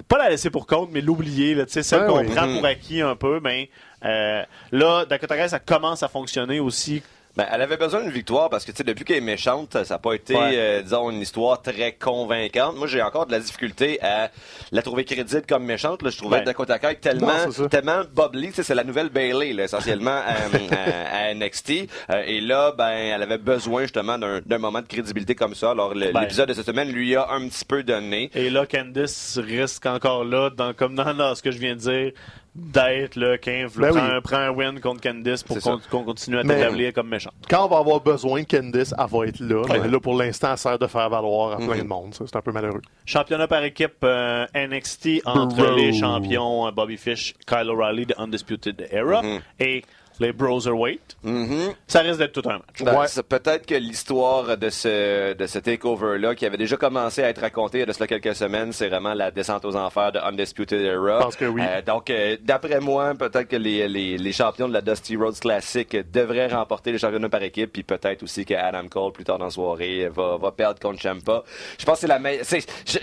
Speaker 1: pas la laisser pour compte, mais l'oublier, là, tu sais, celle
Speaker 3: Ouais,
Speaker 1: qu'on
Speaker 3: oui.
Speaker 1: prend pour acquis un peu, mais euh, là, Dakota Kai, ça commence à fonctionner aussi
Speaker 2: Ben, elle avait besoin d'une victoire parce que tu sais, depuis qu'elle est méchante, ça n'a pas été,
Speaker 1: Ouais.
Speaker 2: euh, disons, une histoire très convaincante. Moi, j'ai encore de la difficulté à la trouver crédible comme méchante. Là. Je trouvais
Speaker 1: Ben.
Speaker 2: Dakota Kai tellement,
Speaker 3: Non,
Speaker 2: tellement bubbly. Tu sais, C'est la nouvelle Bailey, là, essentiellement, à, à- à NXT. Euh, et là, ben, elle avait besoin justement d'un d'un moment de crédibilité comme ça. Alors,
Speaker 1: Ben.
Speaker 2: l'épisode de cette semaine lui a un petit peu donné.
Speaker 1: Et là, Candice risque encore là, dans, comme dans, dans ce que je viens de dire, d'être le 15.
Speaker 3: Ben
Speaker 1: prend,
Speaker 3: oui.
Speaker 1: un, prend un win contre Candice pour qu'on continue à t'établir comme méchant.
Speaker 3: Quand on va avoir besoin de Candice, elle va être là.
Speaker 1: Ouais.
Speaker 3: Mais là, pour l'instant, elle sert de faire valoir à plein de monde. C'est un peu malheureux.
Speaker 1: Championnat par équipe euh, NXT entre
Speaker 3: Bro.
Speaker 1: les champions euh, Bobby Fish, Kyle O'Reilly de Undisputed Era et les Broserweight.
Speaker 2: Mhm.
Speaker 1: Ça risque d'être tout un match.
Speaker 2: Ben,
Speaker 3: Ouais.
Speaker 2: peut-être que l'histoire de ce, de ce takeover-là, qui avait déjà commencé à être raconté il y a de cela quelques semaines, c'est vraiment la descente aux enfers de Undisputed Era.
Speaker 3: Je pense que oui.
Speaker 2: Euh, donc, euh, d'après moi, peut-être que les, les, les champions de la Dusty Rhodes Classic devraient remporter les championnats par équipe, puis peut-être aussi que Adam Cole, plus tard dans la soirée, va, va perdre contre Champa. Je pense que c'est la meilleure...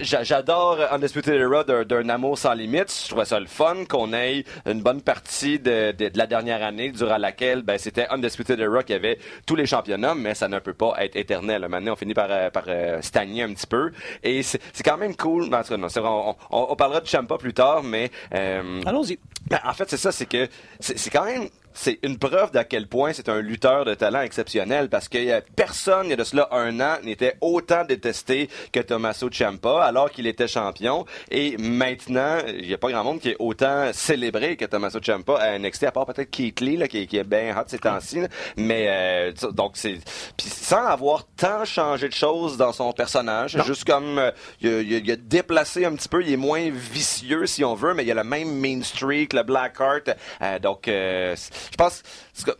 Speaker 2: J'adore Undisputed Era d'un- amour sans limite. Je trouvais ça le fun qu'on ait une bonne partie de, de, de la dernière année durant laquelle ben, c'était Undisputed Era qui avait tous les championnats, mais ça ne peut pas être éternel. Maintenant, on finit par, euh, par euh, stagner un petit peu. Et c'est quand même cool. En tout cas, non, c'est vrai, on, on- on parlera de Champa plus tard, mais... euh,
Speaker 1: Allons-y.
Speaker 2: ben, en fait, c'est ça, c'est que c'est quand même c'est une preuve d'à quel point c'est un lutteur de talent exceptionnel parce que y a personne, il y a de cela un an, n'était autant détesté que Tommaso Ciampa alors qu'il était champion. Et maintenant, il n'y a pas grand monde qui est autant célébré que Tommaso Ciampa à NXT, à part peut-être Keith Lee, là, qui, qui est bien hot ces temps-ci. Mais euh, donc c'est puis sans avoir tant changé de choses dans son personnage, juste comme euh, il, a, il a- déplacé un petit peu, il est moins vicieux si on veut, mais il a le même mean streak, le black heart. Euh, donc euh, je pense,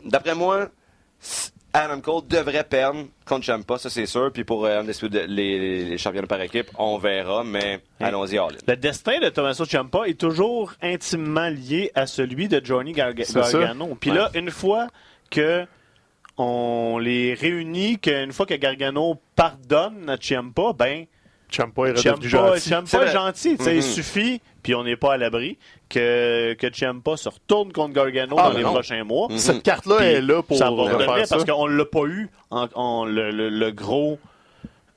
Speaker 2: d'après moi. Adam Cole devrait perdre contre Ciampa, ça c'est sûr. Puis pour euh, Undisputed- les, les championnats par équipe, on verra, mais allons-y all.
Speaker 1: Le destin de Tommaso Ciampa est toujours intimement lié à celui de Johnny Garga-
Speaker 3: C'est ça.
Speaker 1: Gargano. Puis là, une fois que on les réunit, qu'une fois que Gargano pardonne à Ciampa, ben
Speaker 3: Ciampa est redevenu
Speaker 1: Ciampa,
Speaker 3: gentil.
Speaker 1: Ciampa est gentil.
Speaker 2: Mhm.
Speaker 1: Il suffit, puis on n'est pas à l'abri, que, que Ciampa se retourne contre Gargano
Speaker 3: Ah,
Speaker 1: dans les
Speaker 3: non.
Speaker 1: prochains mois.
Speaker 3: Cette carte-là est là pour
Speaker 1: ça va
Speaker 3: faire ça.
Speaker 1: parce qu'on l'a pas eu en, en- le, le- le gros.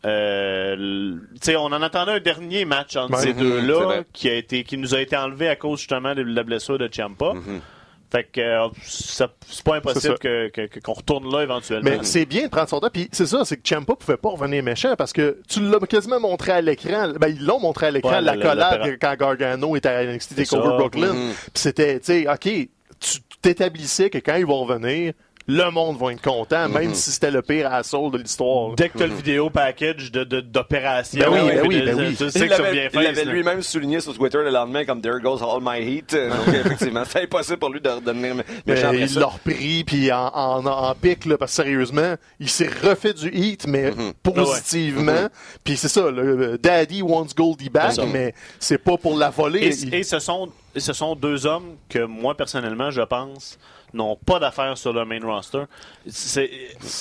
Speaker 1: euh, on en attendait un dernier match entre ces
Speaker 2: Mhm,
Speaker 1: deux-là qui a été qui nous a été enlevé à cause justement de la blessure de Ciampa.
Speaker 2: Mhm.
Speaker 1: Fait que euh, ça- c'est pas
Speaker 3: C'est
Speaker 1: impossible
Speaker 3: ça.
Speaker 1: que- que- que- qu'on retourne là éventuellement.
Speaker 3: Mais c'est bien de prendre son temps. Puis c'est ça, c'est que Ciampa pouvait pas revenir méchant parce que tu l'as quasiment montré à l'écran. Ben, ils l'ont montré à l'écran,
Speaker 1: Ouais,
Speaker 3: la
Speaker 1: l'opéra.
Speaker 3: quand Gargano était à NXT
Speaker 1: C'est
Speaker 3: TakeOver
Speaker 1: ça.
Speaker 3: Brooklyn.
Speaker 2: Mhm.
Speaker 3: Puis c'était, tu sais, OK, tu t'établissais que quand ils vont revenir, le monde va être content, même si c'était le pire assaut de l'histoire.
Speaker 1: Dès que tu as le vidéo package de, de- d'opération,
Speaker 3: Ben oui,
Speaker 1: puis
Speaker 3: ben oui,
Speaker 1: de-
Speaker 3: ben
Speaker 1: de-
Speaker 3: oui.
Speaker 1: tu sais
Speaker 2: Il
Speaker 1: que ça
Speaker 2: il
Speaker 1: faire,
Speaker 2: lui-même souligné sur Twitter le lendemain comme There goes all my heat. Euh, Donc effectivement, c'est impossible pour lui de redevenir mé-
Speaker 3: Mais
Speaker 2: méchant après
Speaker 3: il l'a repris, puis en, en, en pic, là, parce que sérieusement, il s'est refait du hit, mais
Speaker 2: Mhm.
Speaker 3: positivement. Puis c'est ça, le Daddy wants Goldie back, mais c'est pas pour la voler.
Speaker 1: Et,
Speaker 3: Il-
Speaker 1: et ce, sont, et ce sont deux hommes que moi, personnellement, je pense, n'ont pas d'affaires sur le main roster. C'est,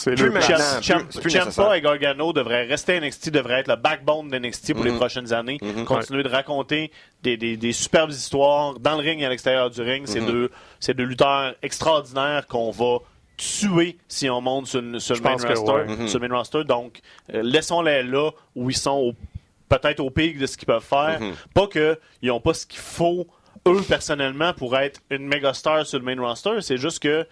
Speaker 2: plus nécessaire.
Speaker 1: et Gargano devraient rester NXT, devraient être le backbone d'NXT pour les
Speaker 2: Mhm.
Speaker 1: prochaines années, continuer de raconter des, des- des superbes histoires dans le ring et à l'extérieur du ring. C'est
Speaker 2: Mhm.
Speaker 1: deux, c'est deux lutteurs extraordinaires qu'on va tuer si on monte sur, le- sur le
Speaker 3: Je
Speaker 1: main roster.
Speaker 3: ouais.
Speaker 2: Mhm.
Speaker 1: sur le main roster. Donc, euh, laissons-les là où ils sont peut-être au pic de ce qu'ils peuvent faire.
Speaker 2: Mhm.
Speaker 1: Pas qu'ils n'ont pas ce qu'il faut, eux, personnellement, pour être une méga star sur le main roster. C'est juste que,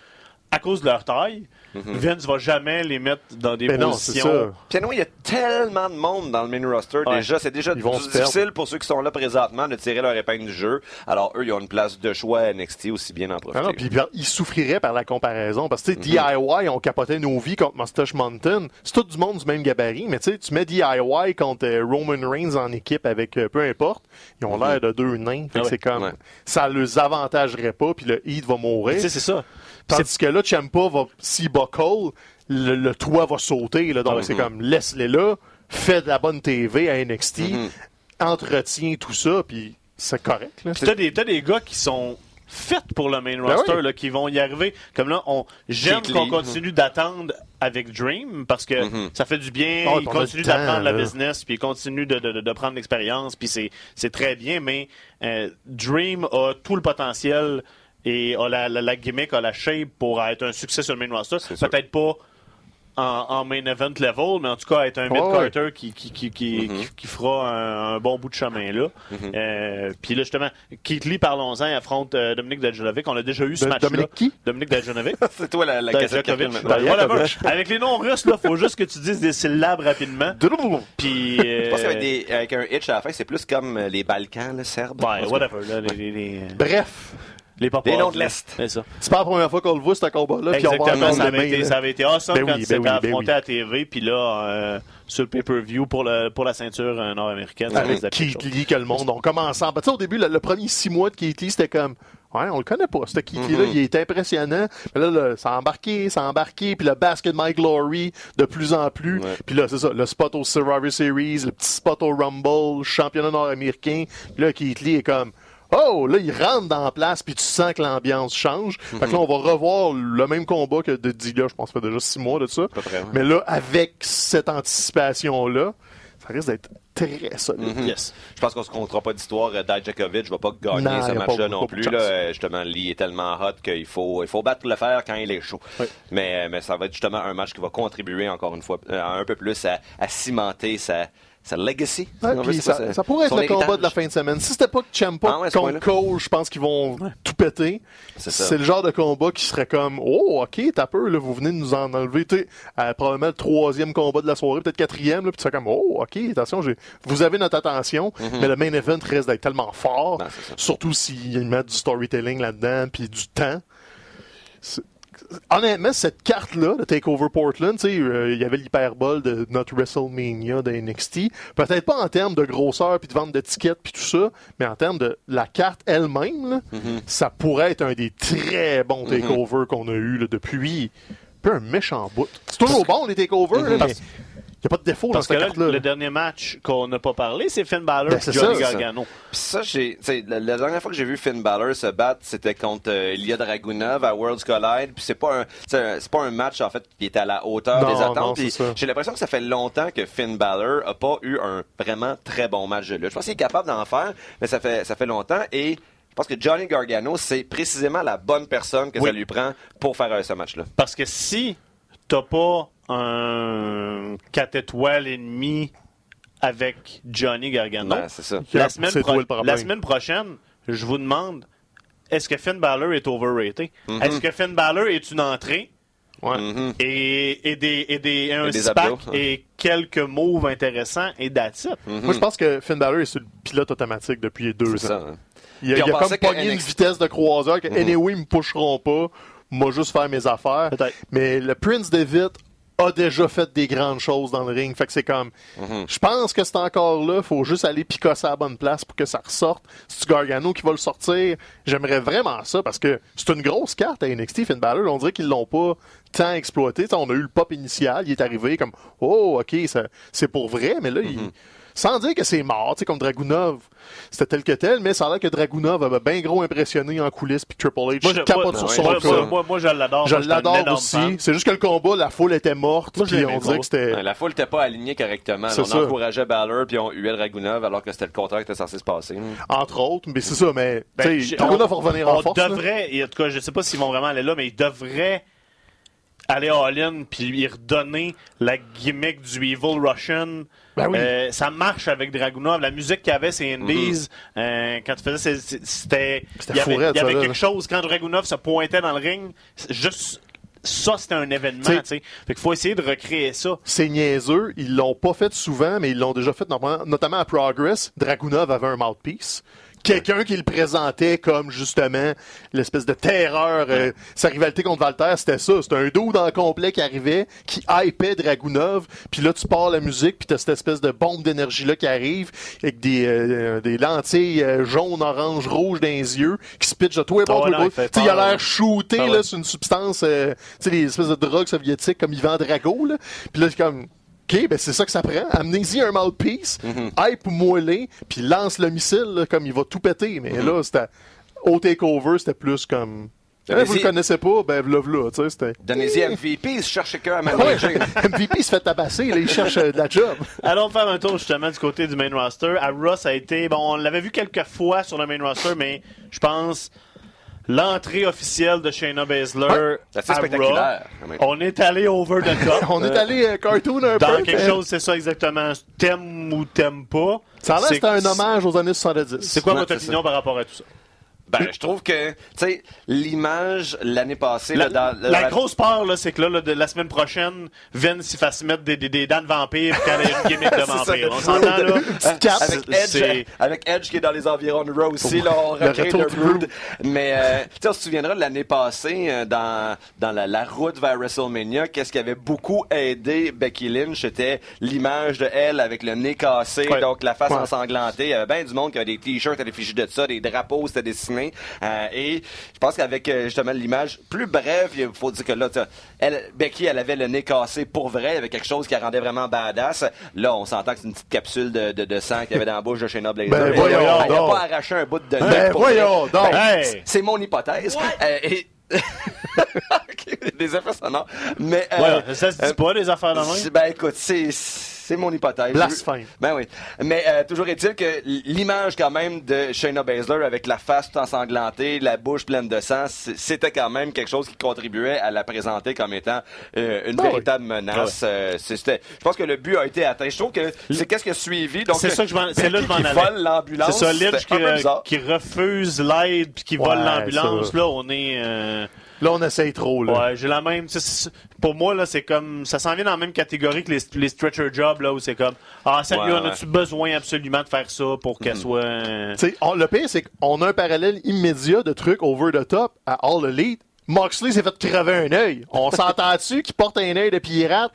Speaker 1: à cause de leur taille, Vince va jamais les mettre dans des
Speaker 3: Ben non, c'est
Speaker 1: positions.
Speaker 2: Piano, il y a tellement de monde dans le main roster.
Speaker 1: Ouais.
Speaker 2: Déjà, c'est déjà difficile pour ceux qui sont là présentement de tirer leur épingle du jeu. Alors, eux, ils ont une place de choix à NXT aussi bien en profiter.
Speaker 3: Ah non, puis ils souffriraient par la comparaison. Parce que,
Speaker 2: Mhm.
Speaker 3: DIY, on capotait nos vies contre Mustache Mountain. C'est tout du monde du même gabarit, mais tu sais, tu mets DIY contre euh, Roman Reigns en équipe avec euh, peu importe, ils ont l'air de deux nains.
Speaker 1: Ah ouais.
Speaker 3: c'est comme,
Speaker 2: Mhm. Ouais.
Speaker 3: ça les avantagerait pas, puis le Heat va mourir.
Speaker 1: C'est ça.
Speaker 3: Tandis que là, Champa va, s'il bat Cole, le, le toit va sauter, là. Donc,
Speaker 1: Ah oui.
Speaker 3: c'est comme, laisse-les là, fais de la bonne TV à NXT,
Speaker 2: Mhm.
Speaker 3: entretiens tout ça, puis c'est correct, là.
Speaker 1: Puis t'as des, t'as des gars qui sont faits pour le main
Speaker 3: Ben
Speaker 1: roster,
Speaker 3: oui.
Speaker 1: là, qui vont y arriver. Comme là, on, j'aime qu'on
Speaker 2: Lee.
Speaker 1: continue d'attendre avec Dream parce que
Speaker 2: Mhm.
Speaker 1: ça fait du bien.
Speaker 3: Ah,
Speaker 1: il
Speaker 3: puis on a
Speaker 1: continue
Speaker 3: du temps,
Speaker 1: d'apprendre la business, puis il continue de, de, prendre l'expérience, puis c'est, c'est très bien. Mais euh, Dream a tout le potentiel et a la, la, la gimmick, a la shape pour être un succès sur le main roster. Peut-être pas en, en main event level, mais en tout cas être un
Speaker 3: Ouais,
Speaker 1: mid-carter qui, qui, qui, qui, qui, qui fera un, un bon bout de chemin là.
Speaker 2: Mhm.
Speaker 1: Euh, Puis là, justement, Keith Lee, parlons-en, affronte euh, Dominique Dajanovic. On a déjà eu ce
Speaker 3: De-
Speaker 1: match-là.
Speaker 3: Dominique qui?
Speaker 1: Dominique Dajanovic.
Speaker 2: c'est toi la, la cassette
Speaker 1: Ben. Avec les noms russes, là, faut juste que tu dises des syllabes rapidement. Puis.
Speaker 2: Je pense
Speaker 1: euh,
Speaker 2: qu'avec des- avec un hitch à la fin, c'est plus comme euh, les Balkans, le Serbes.
Speaker 1: Ouais, whatever. Là, les, les, les,
Speaker 3: Bref.
Speaker 1: Les Popovs,
Speaker 2: Des noms de
Speaker 1: là.
Speaker 2: l'Est.
Speaker 1: C'est ça.
Speaker 3: C'est pas la première fois qu'on le voit, ce combat-là,
Speaker 1: Exactement,
Speaker 3: en
Speaker 1: ça avait, été,
Speaker 3: là.
Speaker 1: ça avait été awesome
Speaker 3: Ben
Speaker 1: quand
Speaker 3: oui,
Speaker 1: c'était
Speaker 3: ben oui, ben
Speaker 1: affronté
Speaker 3: oui.
Speaker 1: à TV, puis là, euh, sur le pay-per-view pour, le, pour la ceinture euh, nord-américaine.
Speaker 3: Keith
Speaker 1: chose.
Speaker 3: Lee, que le monde, on commence en... Ben, tu sais, au début, le, le premier six mois de Keith Lee, c'était comme... Ouais, on le connaît pas, ce Keith Lee-là,
Speaker 2: Mhm.
Speaker 3: il est impressionnant. Mais là, là, ça a embarqué, ça a embarqué, puis le Basket My Glory, de plus en plus.
Speaker 2: Ouais.
Speaker 3: Puis là, c'est ça, le spot au Survivor Series, le petit spot au Rumble, le championnat nord-américain. Puis là, Keith Lee est comme... Oh, là, il rentre dans la place, puis tu sens que l'ambiance change. Fait que là, on va revoir le même combat que de Diga, je pense, ça fait déjà six mois de ça. Mais là, avec cette anticipation-là, ça risque d'être très solide.
Speaker 2: Mhm.
Speaker 1: Yes.
Speaker 2: Je pense qu'on se comptera pas d'histoire. Euh, Dijakovic va pas gagner
Speaker 3: Non,
Speaker 2: ce match-là non plus. Là. Justement, Lee est tellement hot qu'il faut, il faut battre le fer quand il est chaud.
Speaker 1: Oui.
Speaker 2: Mais, mais ça va être justement un match qui va contribuer encore une fois euh, un peu plus à, à cimenter sa, sa legacy.
Speaker 3: Ouais,
Speaker 2: veut, quoi,
Speaker 3: ça,
Speaker 2: ça-
Speaker 3: ça pourrait être le combat de la fin de semaine. Si c'était pas Ciampa
Speaker 2: Ah ouais,
Speaker 3: contre. Cole, je pense qu'ils vont tout péter.
Speaker 2: C'est
Speaker 3: le genre de combat qui serait comme Oh, ok, t'as peur, là, vous venez de nous en enlever. Euh, probablement le troisième combat de la soirée, peut-être quatrième, là, puis tu fais comme Oh, ok, attention, vous avez notre attention, mais le main event reste d'être tellement fort,
Speaker 2: Ben,
Speaker 3: surtout s'ils mettent du storytelling là-dedans, puis du temps. Honnêtement, cette carte-là, de TakeOver Portland, tu sais, euh, il y avait l'hyperbole de notre WrestleMania de NXT. Peut-être pas en termes de grosseur puis de vente d'étiquettes puis tout ça, mais en termes de la carte elle-même,
Speaker 2: Mm-hmm.
Speaker 3: ça pourrait être un des très bons TakeOver qu'on a eu là, depuis un peu un méchant bout. C'est toujours bon les TakeOver, là, mais il n'y a pas de défaut dans
Speaker 1: Parce que
Speaker 3: cette
Speaker 1: là,
Speaker 3: carte-là.
Speaker 1: le dernier match qu'on n'a pas parlé, c'est Finn Balor
Speaker 3: Ben,
Speaker 1: et
Speaker 3: c'est
Speaker 1: Johnny
Speaker 3: ça,
Speaker 2: ça.
Speaker 1: Gargano.
Speaker 2: Puis ça, j'ai, tu sais, la, la dernière fois que j'ai vu Finn Balor se battre, c'était contre euh, Ilya Dragunov à Worlds Collide. Puis c'est pas un, c'est pas un match en fait qui était à la hauteur
Speaker 3: Non,
Speaker 2: des
Speaker 3: non,
Speaker 2: attentes.
Speaker 3: c'est
Speaker 2: Puis
Speaker 3: ça.
Speaker 2: j'ai l'impression que ça fait longtemps que Finn Balor a pas eu un vraiment très bon match de lutte. Je pense qu'il est capable d'en faire, mais ça fait ça fait longtemps et je pense que Johnny Gargano, c'est précisément la bonne personne que
Speaker 1: Oui.
Speaker 2: ça lui prend pour faire euh, ce match-là.
Speaker 1: Parce que si t'as pas un 4 étoiles et demi avec Johnny Gargano,
Speaker 2: Ben, c'est ça.
Speaker 1: la, semaine pro- la prochaine, je vous demande, est-ce que Finn Balor est overrated?
Speaker 2: Mm-hmm.
Speaker 1: Est-ce que Finn Balor est une entrée?
Speaker 3: Ouais.
Speaker 1: et, et des, et des, un
Speaker 2: Et des
Speaker 1: six-pack
Speaker 2: abdos, ouais.
Speaker 1: et quelques moves intéressants et that's it.
Speaker 3: Moi, je pense que Finn Balor est sur le pilote automatique depuis deux ans.
Speaker 2: Ça. hein.
Speaker 3: Il a, il a comme pogné une vitesse de croiseur que anyway, ils me pusheront pas. Moi, juste faire mes affaires.
Speaker 1: Peut-être.
Speaker 3: Mais le Prince David a déjà fait des grandes choses dans le ring. Fait que c'est comme, je pense que c'est encore là. Faut juste aller picosser à la bonne place pour que ça ressorte. C'est Gargano qui va le sortir? J'aimerais vraiment ça parce que c'est une grosse carte à NXT, Finn Balor. On dirait qu'ils l'ont pas tant exploité. On a eu le pop initial. Il est arrivé comme, oh, ok, c'est pour vrai. Mais là, il, sans dire que c'est mort, tu sais, comme Dragunov, c'était tel que tel, mais ça a l'air que Dragunov avait bien gros impressionné en coulisses, puis Triple H
Speaker 1: Moi, je,
Speaker 3: capote
Speaker 1: moi,
Speaker 3: sur son
Speaker 1: moi,
Speaker 3: cas.
Speaker 1: moi, moi, moi, je l'adore.
Speaker 3: je l'adore aussi. C'est juste que le combat, la foule était morte, puis on dirait que c'était...
Speaker 2: La foule n'était pas alignée correctement. On
Speaker 3: ça.
Speaker 2: encourageait Balor puis on huait Dragunov alors que c'était le contraire qui était censé se passer.
Speaker 3: Entre autres, mais c'est ça, mais
Speaker 1: Ben,
Speaker 3: Dragunov va revenir en force.
Speaker 1: devrait, en tout cas, je sais pas s'ils vont vraiment aller là, mais ils devraient aller all-in puis lui redonner la gimmick du Evil Russian.
Speaker 3: Ben oui.
Speaker 1: Euh, ça marche avec Dragunov. La musique qu'il y avait, c'est Indies. Euh, quand tu faisais, c'était. Il y avait,
Speaker 3: fourette,
Speaker 1: y avait
Speaker 3: ça, là.
Speaker 1: quelque chose. Quand Dragunov se pointait dans le ring, juste ça, c'était un événement.
Speaker 3: T'sais-.
Speaker 1: Fait qu'il faut essayer de recréer ça.
Speaker 3: C'est niaiseux, ils l'ont pas fait souvent, mais ils l'ont déjà fait notamment à Progress. Dragunov avait un mouthpiece. Quelqu'un qui le présentait comme justement l'espèce de terreur. euh, sa rivalité contre Valter, c'était ça. C'était un dos dans le complet qui arrivait, qui hypait Dragunov. Puis là, tu pars la musique, puis t'as cette espèce de bombe d'énergie-là qui arrive, avec des, euh, des lentilles euh, jaunes, orange, rouges dans les yeux, qui se pitchent de tout et
Speaker 1: Ah
Speaker 3: bon,
Speaker 1: non, il fait
Speaker 3: Il a l'air shooté
Speaker 1: Ah
Speaker 3: là,
Speaker 1: ouais.
Speaker 3: sur une substance, euh, tu sais, les espèces de drogues soviétiques comme Ivan Drago. Là. Puis là, c'est comme, OK, ben c'est ça que ça prend. Amenez-y un mouthpiece,
Speaker 1: Mm-hmm.
Speaker 3: hype ou moellé, puis lance le missile là, comme il va tout péter. Mais
Speaker 1: Mm-hmm.
Speaker 3: là, c'était au takeover, c'était plus comme... Eh, vous le connaissez pas, ben v'là v'là, tu sais, c'était...
Speaker 2: Donnez-y MVP, il se cherche quelqu'un à manager.
Speaker 3: MVP se fait tabasser, là, il cherche euh, de la job.
Speaker 1: Allons faire un tour justement du côté du main roster. À Raw, ça a été. Bon, on l'avait vu quelques fois sur le main roster, mais je pense l'entrée officielle de Shayna Baszler
Speaker 2: C'est assez
Speaker 1: à
Speaker 2: spectaculaire.
Speaker 1: Raw. On est allé over the top.
Speaker 3: On est allé euh, cartoon un
Speaker 1: Dans
Speaker 3: peu.
Speaker 1: quelque
Speaker 3: mais
Speaker 1: chose, c'est ça exactement. T'aimes ou t'aimes pas.
Speaker 3: Ça a l'air que
Speaker 1: C'est-
Speaker 3: c'était un hommage aux années 70.
Speaker 1: C'est quoi
Speaker 2: Ouais,
Speaker 1: votre opinion par rapport à tout ça?
Speaker 2: Ben, je trouve que, tu sais, l'image l'année passée,
Speaker 1: La,
Speaker 2: là, dans,
Speaker 1: la grosse peur, là, c'est que là, là, de la semaine prochaine, Vince il fasse mettre des, des, des dents de vampire quand il y a une gimmick de
Speaker 2: C'est ça,
Speaker 1: vampire. On s'entend là?
Speaker 2: Avec
Speaker 1: C'est-
Speaker 2: Edge, avec Edge qui est dans les environs de Raw aussi, là, on recrée le Brood. Mais, euh, tu sais, on se souviendra de l'année passée, euh, dans, dans la, la route vers WrestleMania, qu'est-ce qui avait beaucoup aidé Becky Lynch, c'était l'image de elle avec le nez cassé,
Speaker 1: Ouais.
Speaker 2: donc la face
Speaker 3: Ouais.
Speaker 2: ensanglantée. Il y avait bien du monde qui avait des t-shirts à l'effigie de ça, des drapeaux, c'était dessiné. Euh, et je pense qu'avec, euh, justement, l'image plus brève, il faut dire que là, elle, Becky, elle avait le nez cassé pour vrai, il y avait quelque chose qui la rendait vraiment badass. Là, on s'entend que c'est une petite capsule de, de, de sang qu'il y avait dans la bouche de Shayna Blazer.
Speaker 3: Ben,
Speaker 2: Elle
Speaker 3: voyons
Speaker 2: a
Speaker 3: donc.
Speaker 2: pas arraché un bout de nez.
Speaker 3: Ben, voyons
Speaker 2: vrai.
Speaker 3: donc.
Speaker 2: Ben,
Speaker 1: Hey.
Speaker 2: c'est- mon hypothèse. Euh, et... Des effets sonores. Mais, euh,
Speaker 1: Ouais, ça se dit pas, les affaires même?
Speaker 2: Ben écoute, c'est c'est mon hypothèse.
Speaker 3: Blasphème.
Speaker 2: Ben oui. Mais euh, toujours est-il que l'image quand même de Shayna Baszler avec la face tout ensanglantée, la bouche pleine de sang, c'était quand même quelque chose qui contribuait à la présenter comme étant euh, une
Speaker 3: Ben oui.
Speaker 2: véritable menace. Euh, c'était, je pense que le but a été atteint. Je trouve que c'est qu'est-ce qui a suivi. Donc
Speaker 1: C'est ça que je m'en- c'est là que je m'en allais.
Speaker 2: l'ambulance.
Speaker 1: C'est ça, Lynch qui, qui refuse l'aide puis qui
Speaker 3: Ouais,
Speaker 1: vole l'ambulance. Là, on est.
Speaker 3: Là, on essaye trop. Là.
Speaker 1: Ouais, j'ai la même. Pour moi, là, c'est comme. Ça s'en vient dans la même catégorie que les, les stretcher jobs, là, où c'est comme. Ah, salut,
Speaker 2: Ouais,
Speaker 1: on
Speaker 2: ouais.
Speaker 1: a-tu besoin absolument de faire ça pour qu'elle soit. euh,
Speaker 3: Tu sais, on- le pire, c'est qu'on a un parallèle immédiat de trucs over the top à All Elite. Moxley s'est fait crever un œil. On s'entend dessus qu'il porte un œil de pirate?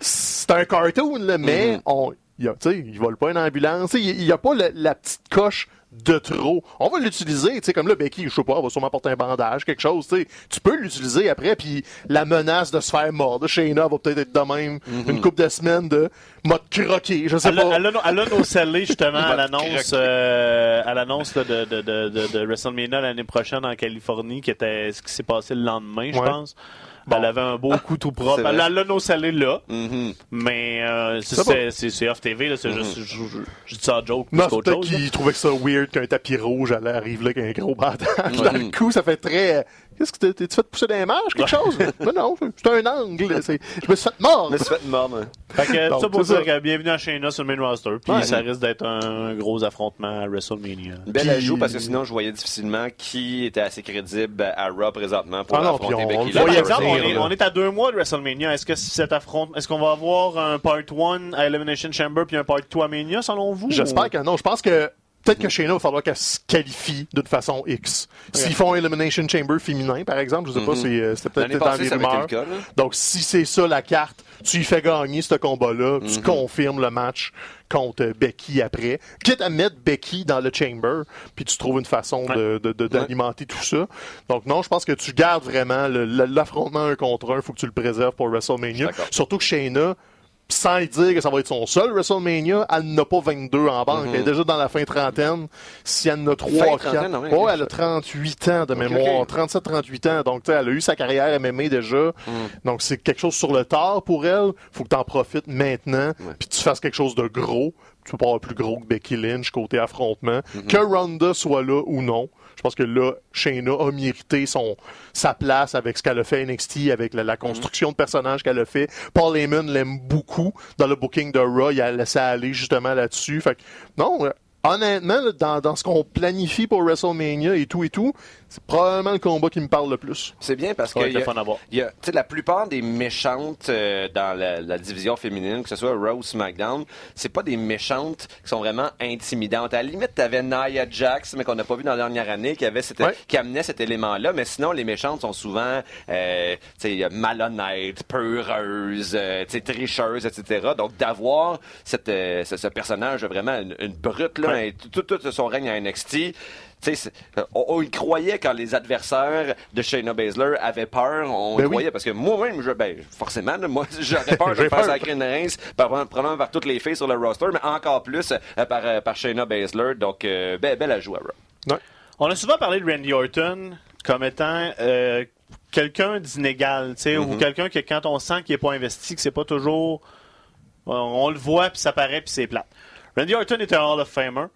Speaker 3: C'est un cartoon, là, mais on, il, a, il vole pas une ambulance. Il n'y a pas le- la petite coche de trop. On va l'utiliser, tu sais, comme là, Becky, je sais pas, elle va sûrement porter un bandage, quelque chose, tu sais. Tu peux l'utiliser après, puis la menace de se faire mordre. Shayna va peut-être être de même une couple de semaines de mode croqué, je sais
Speaker 1: Elle a,
Speaker 3: pas.
Speaker 1: elle, a, elle a nos scellés justement à l'annonce euh, à l'annonce de, de, de, de, WrestleMania l'année prochaine en Californie qui était ce qui s'est passé le lendemain je
Speaker 3: Ouais.
Speaker 1: Pense. Elle avait un beau coup tout propre. Elle a, nos scellés là,
Speaker 2: Mhm.
Speaker 1: mais euh, c'est-
Speaker 3: C'est
Speaker 1: c'est c'est- c'est off TV là, c'est juste je, je, je dis ça en joke
Speaker 3: Non, c'est peut-être
Speaker 1: chose. là.
Speaker 3: qu'il trouvait que ça weird qu'un tapis rouge allait arriver là avec un gros bandage. Dans le coup, ça fait très. Qu'est-ce que t'es- t'es-tu fait pousser des marches, quelque chose? Mais non, c'est un angle. c'est- Je me suis fait mordre.
Speaker 2: Je me suis fait mordre.
Speaker 1: Fait que,
Speaker 3: Donc,
Speaker 1: ça pour dire
Speaker 3: ça.
Speaker 1: que bienvenue à Shayna sur le main roster. Puis
Speaker 3: Ouais.
Speaker 1: ça risque d'être un gros affrontement à WrestleMania.
Speaker 2: Bel
Speaker 3: Puis-
Speaker 2: ajout parce que sinon je voyais difficilement qui était assez crédible à Raw présentement pour
Speaker 3: Ah non,
Speaker 2: affronter
Speaker 3: puis on-
Speaker 2: Becky Lynch.
Speaker 1: Exemple, on est,
Speaker 3: là.
Speaker 1: on est à deux mois de WrestleMania. Est-ce que cet affronte, est-ce qu'on va avoir un Part 1 à Elimination Chamber puis un Part 2 à Mania, selon vous?
Speaker 3: J'espère
Speaker 1: ou-
Speaker 3: que non. Je pense que peut-être que Shayna va falloir qu'elle se qualifie d'une façon X. S'ils font Elimination Chamber féminin, par exemple, je sais pas, euh, c'était peut-être dans les rumeurs.
Speaker 2: cas.
Speaker 3: Donc, si c'est ça la carte, tu y fais gagner ce combat-là, tu
Speaker 2: Mhm.
Speaker 3: confirmes le match contre Becky après. Quitte à mettre Becky dans le chamber, puis tu trouves une façon de- de- de- d'alimenter tout ça. Donc non, je pense que tu gardes vraiment l'affrontement un contre un. Il faut que tu le préserves pour WrestleMania. Surtout que Shayna, sans lui dire que ça va être son seul WrestleMania, elle n'a pas 22 en banque. Elle est déjà dans la fin trentaine. Si elle en a 3
Speaker 2: Mhm. Fin
Speaker 3: 4,
Speaker 2: trentaine, ouais,
Speaker 3: ouais,
Speaker 2: ok.
Speaker 3: elle a 38 ans de mémoire,
Speaker 2: ok.
Speaker 3: 37-38 ans. Donc, tu sais, elle a eu sa carrière MMA déjà.
Speaker 2: Mm.
Speaker 3: Donc, c'est quelque chose sur le tard pour elle. faut que tu en profites maintenant, puis tu fasses quelque chose de gros. Tu peux pas avoir plus gros que Becky Lynch côté affrontement.
Speaker 2: Mm-hmm.
Speaker 3: Que Ronda soit là ou non. Je pense que là, Shayna a mérité son, sa place avec ce qu'elle a fait à NXT, avec la, la construction de personnages qu'elle a fait. Paul Heyman l'aime beaucoup. Dans le booking de Raw, il a laissé aller justement là-dessus. Fait que, non, euh, honnêtement, dans, dans ce qu'on planifie pour WrestleMania et tout et tout, c'est probablement le combat qui me parle le plus.
Speaker 2: C'est bien parce que y a, la plupart des méchantes euh, dans la, la division féminine, que ce soit ou SmackDown, c'est pas des méchantes qui sont vraiment intimidantes. À la limite, t'avais Nia Jax, mais qu'on n'a pas vu dans la dernière année, qui avait cette,
Speaker 3: Ouais.
Speaker 2: qui amenait cet élément-là. Mais sinon, les méchantes sont souvent, euh, malhonnêtes, peureuses, euh, tricheuses, etc. Donc d'avoir cette, euh, ce, ce personnage vraiment une, une brute là,
Speaker 1: Ouais.
Speaker 2: et tout, tout son règne à NXT. Euh, on, on y croyait quand les adversaires de Shayna Baszler avaient peur, on
Speaker 3: Ben
Speaker 2: y
Speaker 3: oui.
Speaker 2: croyait parce que moi-même, je, ben, forcément, moi, j'aurais peur de faire sacrer une rince par, probablement par toutes les filles sur le roster, mais encore plus euh, par, euh, par Shayna Baszler. Donc, euh, ben, belle ajout à Raw.
Speaker 3: Ouais.
Speaker 1: On a souvent parlé de Randy Orton comme étant euh, quelqu'un d'inégal, tu sais,
Speaker 2: Mm-hmm.
Speaker 1: ou quelqu'un que quand on sent qu'il n'est pas investi, que c'est pas toujours. On, on le voit, puis ça paraît, puis c'est plat. Randy Orton est un Hall of Famer.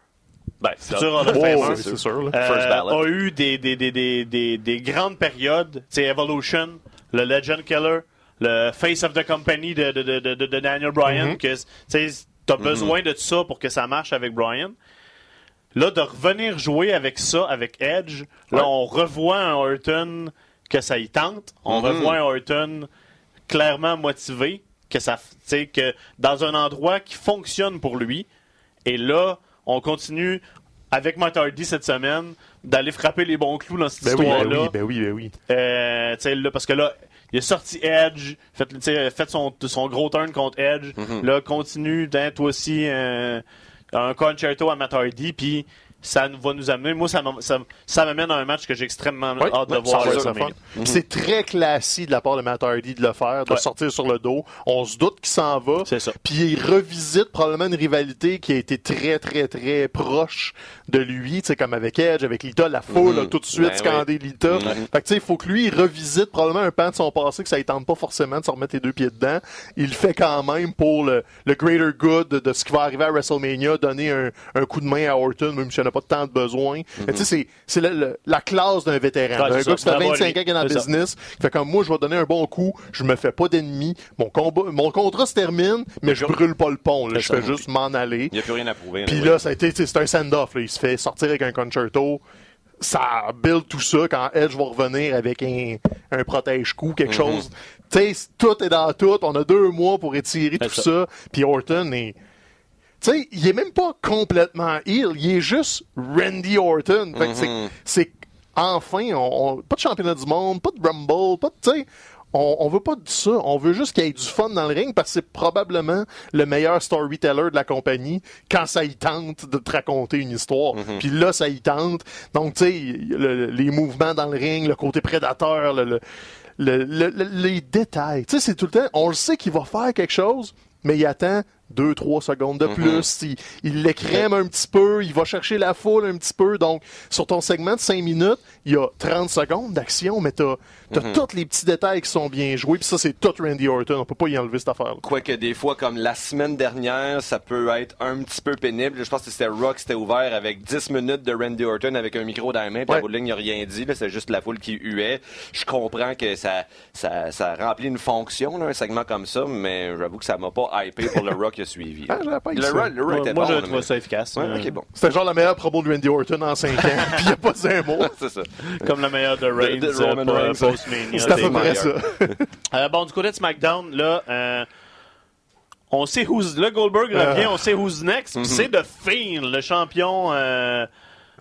Speaker 1: Ben, futur Hall of
Speaker 3: Oh,
Speaker 1: Famer.
Speaker 3: oui, c'est sûr. là.
Speaker 1: Euh, a eu des, des, des, des, des, des grandes périodes. Sais, Evolution, le Legend Killer, le Face of the Company de, de, de, de, de Daniel Bryan,
Speaker 3: Mm-hmm.
Speaker 1: que tu sais, t'as besoin de ça pour que ça marche avec Bryan. Là, de revenir jouer avec ça, avec Edge, là,
Speaker 3: Ouais.
Speaker 1: on revoit un Orton que ça y tente. On
Speaker 2: Mhm.
Speaker 1: revoit un Orton clairement motivé, que ça, que dans un endroit qui fonctionne pour lui. Et là, on continue avec Matt Hardy cette semaine d'aller frapper les bons clous dans cette
Speaker 3: Ben oui, ben
Speaker 1: histoire-là.
Speaker 3: oui, ben oui, ben oui.
Speaker 1: Euh, là, parce que là, il a sorti Edge, fait, son, son gros turn contre Edge.
Speaker 3: Mm-hmm.
Speaker 1: Là, continue d'être toi aussi euh, un concerto à Matt Hardy. Puis ça nous va nous amener. Moi, ça m'am- ça, ça m'amène à un match que j'ai extrêmement
Speaker 3: Oui,
Speaker 1: hâte de
Speaker 3: oui,
Speaker 1: voir.
Speaker 3: fun. Puis C'est très classique de la part de Matt Hardy de le faire, de
Speaker 1: Ouais.
Speaker 3: sortir sur le dos. On se doute qu'il s'en va.
Speaker 1: C'est ça.
Speaker 3: Puis il revisite probablement une rivalité qui a été très, très, très proche de lui, tu sais, comme avec Edge, avec Lita, la foule
Speaker 2: Mhm.
Speaker 3: a tout de suite
Speaker 2: Ben
Speaker 3: scandé Lita.
Speaker 2: Mhm.
Speaker 3: Fait que tu sais, il faut que lui, il revisite probablement un pan de son passé que ça ne tente pas forcément de se remettre les deux pieds dedans. Il le fait quand même pour le, le greater good de, ce qui va arriver à WrestleMania, donner un, un coup de main à Orton, même en a pas tant de besoin. Tu sais, c'est- c'est la classe d'un vétéran. D'un
Speaker 1: c'est
Speaker 3: gars qui fait
Speaker 1: Bravo à
Speaker 3: 25
Speaker 1: lui.
Speaker 3: ans qu'il est dans le business. Qui fait comme moi, je vais donner un bon coup, je me fais pas d'ennemis, mon combat, mon contrat se termine, mais je brûle pas le pont, là. je fais juste m'en aller.
Speaker 2: Il n'y a plus rien à prouver.
Speaker 3: Puis là, ça a été, tu sais, c'est un send-off. Il se fait sortir avec un concerto. Ça build tout ça quand Edge va revenir avec un, un protège-coup, quelque
Speaker 1: Mm-hmm.
Speaker 3: chose. Tu sais, tout est dans tout. On a deux mois pour étirer tout ça. Puis Orton est. Tu sais, il est même pas complètement heal. Il est juste Randy Orton. Fait que c'est-
Speaker 2: Mm-hmm.
Speaker 3: c'est. Enfin, on, on- pas de championnat du monde, pas de Rumble, pas de. Tu sais, on, on veut pas de ça. On veut juste qu'il y ait du fun dans le ring parce que c'est probablement le meilleur storyteller de la compagnie quand ça y tente de te raconter une histoire. Puis là, ça y tente. Donc, tu sais, le- les mouvements dans le ring, le côté prédateur, le, le- le- le- le- les détails. Tu sais, c'est tout le temps. On le sait qu'il va faire quelque chose, mais il attend deux, trois secondes de plus. Il, il l'écrème un petit peu, il va chercher la foule un petit peu. Donc, sur ton segment de 5 minutes, il y a 30 secondes d'action, mais t'as as tous les petits détails qui sont bien joués. Puis ça, c'est tout Randy Orton. On peut pas y enlever cette affaire-là.
Speaker 2: Quoique des fois, comme la semaine dernière, ça peut être un petit peu pénible. Je pense que c'était Rock, c'était ouvert avec 10 minutes de Randy Orton avec un micro dans la main, puis
Speaker 3: Ouais.
Speaker 2: la ligne n'a rien dit. C'est juste la foule qui huait. Je comprends que ça, ça, ça remplit une fonction, là, un segment comme ça, mais j'avoue que ça m'a pas hypé pour le Rock qui a suivi. là.
Speaker 3: Ah, j'avais pas
Speaker 2: le. Rock, le
Speaker 1: Moi,
Speaker 2: était
Speaker 1: moi,
Speaker 2: bon.
Speaker 1: je
Speaker 2: là,
Speaker 1: trouve
Speaker 2: mais-
Speaker 1: ça efficace.
Speaker 2: Ouais,
Speaker 1: Euh,
Speaker 2: ok, bon.
Speaker 3: C'était genre la meilleure promo de Randy Orton en 5 ans. Puis il n'y a pas un mot.
Speaker 2: C'est ça.
Speaker 1: Comme la meilleure de Reigns,
Speaker 2: de
Speaker 1: euh,
Speaker 2: Roman
Speaker 1: pour, euh,
Speaker 2: Reigns.
Speaker 1: post-Mania.
Speaker 3: C'est à peu près ça.
Speaker 1: Euh, bon, du côté de SmackDown, là, euh, on sait who's. Là, Goldberg
Speaker 3: Euh.
Speaker 1: revient, on sait who's next. puis C'est The Fiend, le champion euh,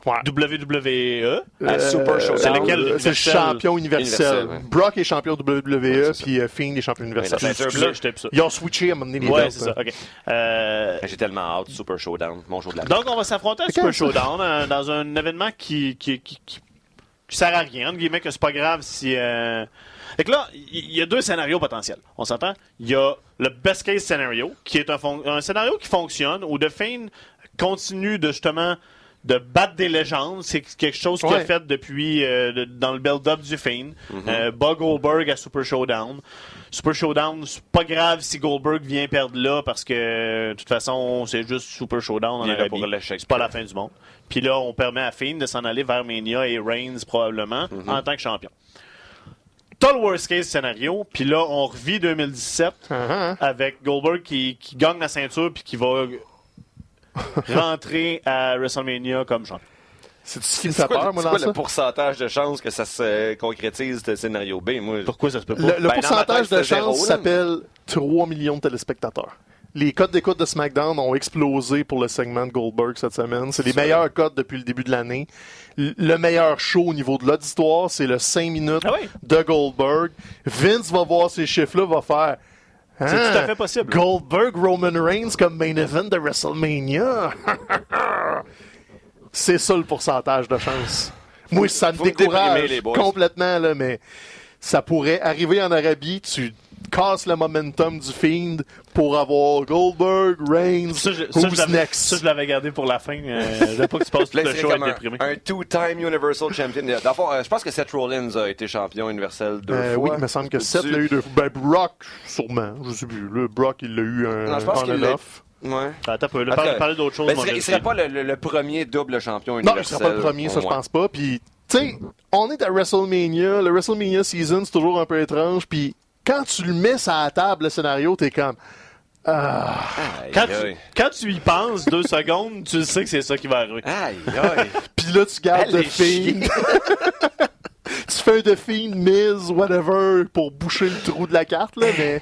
Speaker 3: Ouais.
Speaker 1: WWE.
Speaker 2: À Super Showdown.
Speaker 1: c'est lequel?
Speaker 3: Euh, C'est champion universel.
Speaker 2: Universel, ouais.
Speaker 3: Brock est champion WWE, puis euh, Fiend est champion universel. Ils ont switché à donné les
Speaker 1: Ouais, c'est ça. OK. Euh,
Speaker 2: J'ai tellement hâte, Super Showdown, mon jour de la
Speaker 1: donc, on va s'affronter à Super? Showdown euh, dans un événement qui, qui, qui, qui, qui sert à rien, entre guillemets, que c'est pas grave si. Euh... Fait que là, il y, a deux scénarios potentiels. On s'entend? Il y a le best case scénario, qui est un, un scénario qui fonctionne, où The Fiend continue de justement de battre des légendes. C'est quelque chose qu'il a
Speaker 3: Ouais.
Speaker 1: fait depuis euh, de- dans le build-up du Fiend. Euh, bat Goldberg à Super Showdown. Super Showdown, c'est pas grave si Goldberg vient perdre là parce que de toute façon, c'est juste Super Showdown en Arabie. C'est pas la fin du monde. Puis là, on permet à Fiend de s'en aller vers Mania et Reigns probablement
Speaker 2: Mhm.
Speaker 1: en tant que champion. T'as le worst case scénario, puis là, on revit 2017
Speaker 3: Uh-huh.
Speaker 1: avec Goldberg qui, qui gagne la ceinture puis qui va rentrer à WrestleMania comme champion.
Speaker 3: C'est ce qui me fait
Speaker 2: quoi,
Speaker 3: peur,
Speaker 2: le-
Speaker 3: moi,
Speaker 2: c'est
Speaker 3: dans
Speaker 2: quoi
Speaker 3: ça?
Speaker 2: le pourcentage de chances que ça se concrétise, ce scénario B? Moi,
Speaker 1: Pourquoi ça se peut pas?
Speaker 3: Le, le
Speaker 2: Ben,
Speaker 3: pourcentage de
Speaker 2: c'était zéro,
Speaker 3: chance
Speaker 2: là.
Speaker 3: s'appelle 3 millions de téléspectateurs. Les codes d'écoute de SmackDown ont explosé pour le segment de Goldberg cette semaine. C'est les
Speaker 2: Ça.
Speaker 3: meilleurs codes depuis le début de l'année. Le meilleur show au niveau de l'auditoire, c'est le 5 minutes
Speaker 1: Ah oui?
Speaker 3: de Goldberg. Vince va voir ces chiffres-là, va faire...
Speaker 1: C'est tout à fait possible.
Speaker 3: Goldberg, Roman Reigns comme main event de WrestleMania. c'est ça le pourcentage de chance. Moi, ça me
Speaker 2: Vous me
Speaker 3: décourage
Speaker 2: déprimez,
Speaker 3: complètement, là, mais ça pourrait arriver en Arabie, tu casses le momentum du Fiend pour avoir Goldberg, Reigns,
Speaker 1: Ça, je, ça, je
Speaker 3: who's
Speaker 1: l'avais-
Speaker 3: next?
Speaker 1: ça, je l'avais gardé pour la fin. Euh, je veux pas que tu passes tout le show à être
Speaker 2: un,
Speaker 1: déprimé.
Speaker 2: un two-time Universal Champion. Dans le fond, euh, je pense que Seth Rollins a été champion universel deux
Speaker 3: Euh,
Speaker 2: fois.
Speaker 3: oui, il me semble que. Seth l'a eu deux fois. Ben, Brock, sûrement. Je sais plus. Le Brock, il l'a eu un
Speaker 2: Non, je pense l'a-
Speaker 3: off.
Speaker 2: Ouais.
Speaker 1: Attends un peu. Là,
Speaker 2: En tout
Speaker 1: parle,
Speaker 2: cas,
Speaker 1: parler d'autre chose.
Speaker 2: Ben, il serait,
Speaker 1: je
Speaker 2: serait pas le, le- le premier double champion
Speaker 3: Non,
Speaker 2: universel.
Speaker 3: il sera pas le premier, ça, je
Speaker 2: Ouais.
Speaker 3: pense pas. Puis, tu sais, on est à WrestleMania. Le WrestleMania season, c'est toujours un peu étrange. Puis, quand tu le mets sur la table, le scénario, t'es comme. Ah.
Speaker 2: Aïe,
Speaker 1: Quand tu,
Speaker 2: aïe.
Speaker 1: quand tu y penses deux secondes, tu sais que c'est ça qui va arriver.
Speaker 2: Aïe, aïe.
Speaker 3: Puis là, tu gardes le. Fiend. tu fais un The Fiend, Miz, whatever, pour boucher le trou de la carte, là, mais.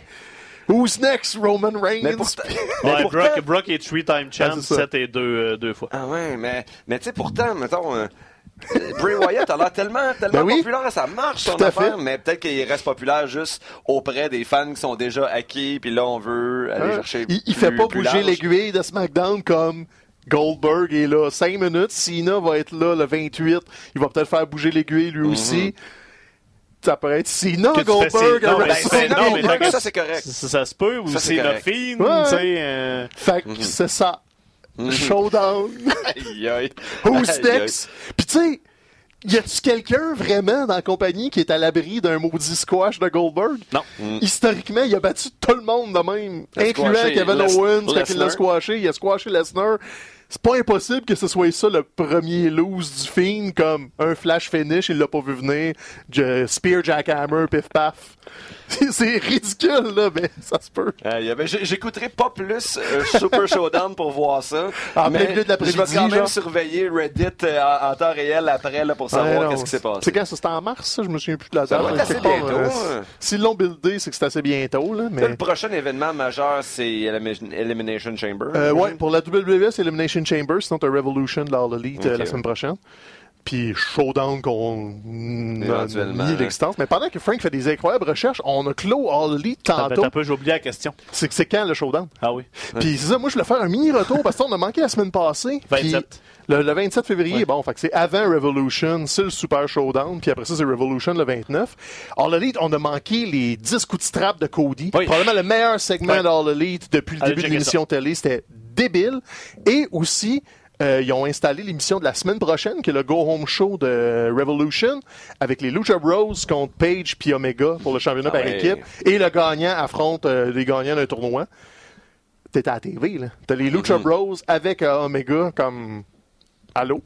Speaker 3: Who's next? Roman Reigns?
Speaker 2: Mais pourtant-
Speaker 1: Ouais,
Speaker 2: mais pourtant-
Speaker 1: Brock, Brock est three-time champ,
Speaker 3: Ah, c'est ça.
Speaker 1: 7 et 2 euh, deux fois.
Speaker 2: Ah ouais, mais, mais tu sais, pourtant, mettons, euh, Bray Wyatt a l'air tellement, tellement
Speaker 3: Ben oui.
Speaker 2: populaire, ça marche son affaire,
Speaker 3: fait.
Speaker 2: mais peut-être qu'il reste populaire juste auprès des fans qui sont déjà acquis, puis là, on veut aller
Speaker 3: Hein?
Speaker 2: chercher
Speaker 3: il, il
Speaker 2: plus-
Speaker 3: fait pas
Speaker 2: plus
Speaker 3: bouger l'aiguille de SmackDown comme Goldberg est là 5 minutes. Cena va être là le 28. Il va peut-être faire bouger l'aiguille lui aussi. Ça pourrait être Cena,
Speaker 1: Que tu
Speaker 3: Goldberg.
Speaker 1: fais- non, mais mais
Speaker 2: ça, c'est correct.
Speaker 1: Ça, ça se peut, ou
Speaker 2: c'est
Speaker 1: la fine,
Speaker 3: Ouais.
Speaker 1: tu sais. euh,
Speaker 3: Fait que c'est ça. Showdown.
Speaker 2: Aïe, aïe.
Speaker 3: Who's next? Puis tu sais, y a-tu quelqu'un vraiment dans la compagnie qui est à l'abri d'un maudit squash de Goldberg?
Speaker 1: Non.
Speaker 3: Historiquement, il a battu tout le monde de même, incluant Kevin Owens quand il l'a squashé. Il a squashé Lesnar. C'est pas impossible que ce soit ça le premier lose du Fiend, comme un flash finish, il l'a pas vu venir, Je- Spear Jackhammer, pif paf. C'est ridicule, là, mais ça se peut.
Speaker 2: Ben, j'ai- J'écouterai pas plus euh, Super Showdown pour voir ça.
Speaker 3: En
Speaker 2: mais
Speaker 3: milieu de
Speaker 2: je
Speaker 3: l'après-midi,
Speaker 2: vais quand même
Speaker 3: genre.
Speaker 2: surveiller Reddit euh, en, en temps réel après là, pour savoir qu'est-ce qui s'est passé.
Speaker 3: C'est quand? C'était en mars, ça? Je me souviens plus de la date. là.
Speaker 2: assez bientôt,
Speaker 3: euh,
Speaker 2: hein.
Speaker 3: S'ils l'ont buildé, c'est que c'est assez bientôt, là,
Speaker 2: Là,
Speaker 3: mais...
Speaker 2: Le prochain événement majeur, c'est Elimination Chamber.
Speaker 3: Euh, ouais, pour la WWE, c'est Elimination Chamber, sinon t'as Revolution dans l'Elite euh,
Speaker 2: Ok.
Speaker 3: la semaine prochaine. Puis Showdown qu'on a mis l'existence. Mais pendant que Frank fait des incroyables recherches, on a clos All Elite tantôt.
Speaker 1: un peu, j'ai oublié la question.
Speaker 3: C'est c'est quand le Showdown?
Speaker 1: Ah oui.
Speaker 3: Puis c'est ça, moi je voulais faire un mini retour parce qu'on a manqué la semaine passée. Puis
Speaker 1: 27.
Speaker 3: Le, le 27 février,
Speaker 1: Ouais.
Speaker 3: bon, fait que c'est avant Revolution, c'est le Super Showdown, puis après ça, c'est Revolution le 29. All Elite, on a manqué les 10 coups de strap de Cody.
Speaker 1: Oui.
Speaker 3: Probablement le meilleur segment
Speaker 1: Ouais.
Speaker 3: d'All Elite depuis le
Speaker 1: Allez
Speaker 3: début de l'émission télé. C'était débile. Et aussi, euh, ils ont installé l'émission de la semaine prochaine, qui est le Go Home Show de Revolution, avec les Lucha Bros contre Page puis Omega pour le championnat
Speaker 2: Ah
Speaker 3: par
Speaker 2: ouais.
Speaker 3: équipe. Et le gagnant affronte euh, les gagnants d'un tournoi. T'es à la TV, là. T'as les Lucha Bros avec euh, Omega comme... Allô?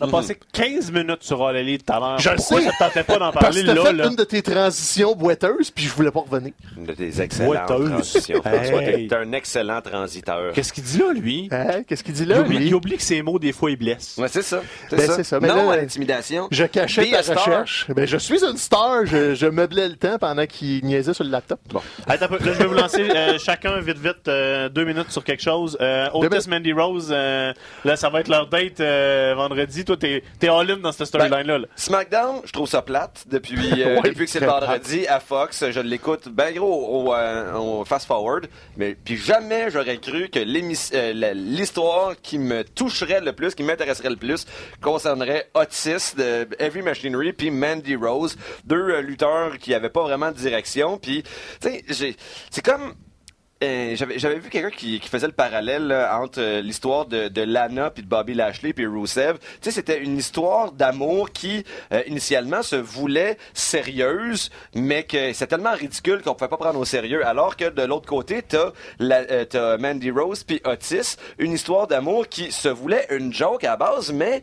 Speaker 1: On a passé 15 minutes sur All tout à l'heure.
Speaker 3: Je le sais.
Speaker 1: ça te tentait pas d'en
Speaker 3: Parce
Speaker 1: parler
Speaker 3: que t'as
Speaker 1: là,
Speaker 3: fait
Speaker 1: là?
Speaker 3: une de tes transitions boiteuses, puis je voulais pas revenir.
Speaker 2: Une de tes excellentes
Speaker 1: Boiteuse.
Speaker 2: transitions. François.
Speaker 1: Hey.
Speaker 2: T'es un excellent transiteur.
Speaker 1: Qu'est-ce qu'il dit là, lui?
Speaker 3: Hein? Qu'est-ce qu'il dit
Speaker 1: il,
Speaker 3: là,
Speaker 1: oublie,
Speaker 3: lui?
Speaker 1: il oublie que ses mots, des fois, ils blessent.
Speaker 2: Ouais, c'est ça. C'est
Speaker 3: Ben,
Speaker 2: ça.
Speaker 3: c'est ça. Mais
Speaker 2: non
Speaker 3: là,
Speaker 2: à l'intimidation.
Speaker 3: Je cachais
Speaker 2: Be a
Speaker 3: ta
Speaker 2: star.
Speaker 3: recherche. Ben, je suis une star. Je, je meublais le temps pendant qu'il niaisait sur le laptop. Bon.
Speaker 1: Attends, un peu. Là, je vais vous lancer euh, chacun vite, vite, euh, deux minutes sur quelque chose. Euh, Otis,
Speaker 3: minutes.
Speaker 1: Mandy Rose, euh, là, ça va être leur date euh, vendredi. Toi, t'es es all-in dans cette storyline-là. là.
Speaker 2: SmackDown, je trouve ça plate depuis, euh, depuis que c'est vendredi à Fox. Je l'écoute ben gros au, euh, au fast forward, mais puis jamais j'aurais cru que euh, l'histoire qui me toucherait le plus, qui m'intéresserait le plus, concernerait Otis de Heavy Machinery puis Mandy Rose, deux euh, lutteurs qui avaient pas vraiment de direction. Puis tu sais, c'est comme euh, j'avais vu quelqu'un qui, qui faisait le parallèle là, entre euh, l'histoire de, de Lana puis de Bobby Lashley puis Rusev. Tu sais, c'était une histoire d'amour qui euh, initialement se voulait sérieuse, mais que c'est tellement ridicule qu'on pouvait pas prendre au sérieux. Alors que de l'autre côté, t'as euh, t'as Mandy Rose puis Otis, une histoire d'amour qui se voulait une joke à base, mais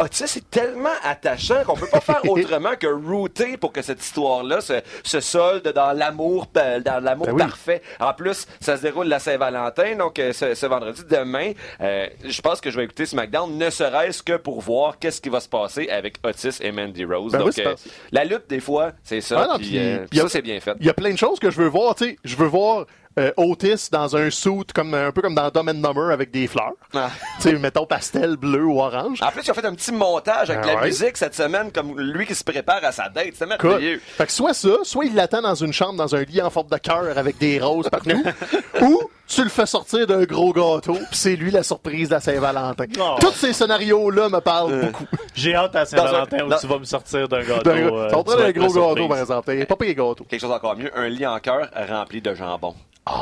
Speaker 2: Otis est tellement attachant qu'on peut pas faire autrement que router pour que cette histoire-là se, se solde dans l'amour, dans l'amour
Speaker 3: Ben oui.
Speaker 2: parfait. En plus, ça se déroule la Saint-Valentin, donc euh, ce, ce vendredi demain, euh, je pense que je vais écouter SmackDown, ne serait-ce que pour voir qu'est-ce qui va se passer avec Otis et Mandy Rose.
Speaker 3: Ben
Speaker 2: donc
Speaker 3: c'est
Speaker 2: euh, la lutte des fois, c'est ça.
Speaker 3: Ah non, a-
Speaker 2: ça c'est bien fait.
Speaker 3: Il y a plein de choses que je veux voir. Tu sais, je veux voir euh, Otis dans un suit comme un peu comme dans Dumb and Dumber avec des fleurs.
Speaker 2: Ah.
Speaker 3: Tu sais, mettons pastel, bleu ou orange.
Speaker 2: En plus, ils ont fait un petit montage avec
Speaker 3: Ah
Speaker 2: la
Speaker 3: ouais.
Speaker 2: musique cette semaine, comme lui qui se prépare à sa date. C'est merveilleux.
Speaker 3: Fait que soit ça, soit il l'attend dans une chambre, dans un lit en forme de cœur avec des roses partout, ou tu le fais sortir d'un gros gâteau, puis c'est lui la surprise de la Saint-Valentin.
Speaker 1: Oh.
Speaker 3: Tous ces scénarios-là me parlent beaucoup.
Speaker 1: J'ai hâte à Saint-Valentin où
Speaker 2: dans-
Speaker 1: tu vas me sortir d'un gâteau.
Speaker 3: D'un-
Speaker 1: euh,
Speaker 3: va
Speaker 1: tu vas
Speaker 3: un gros gâteau, par exemple. Pas pire gâteau.
Speaker 2: Quelque chose encore mieux, un lit en cœur rempli de jambon.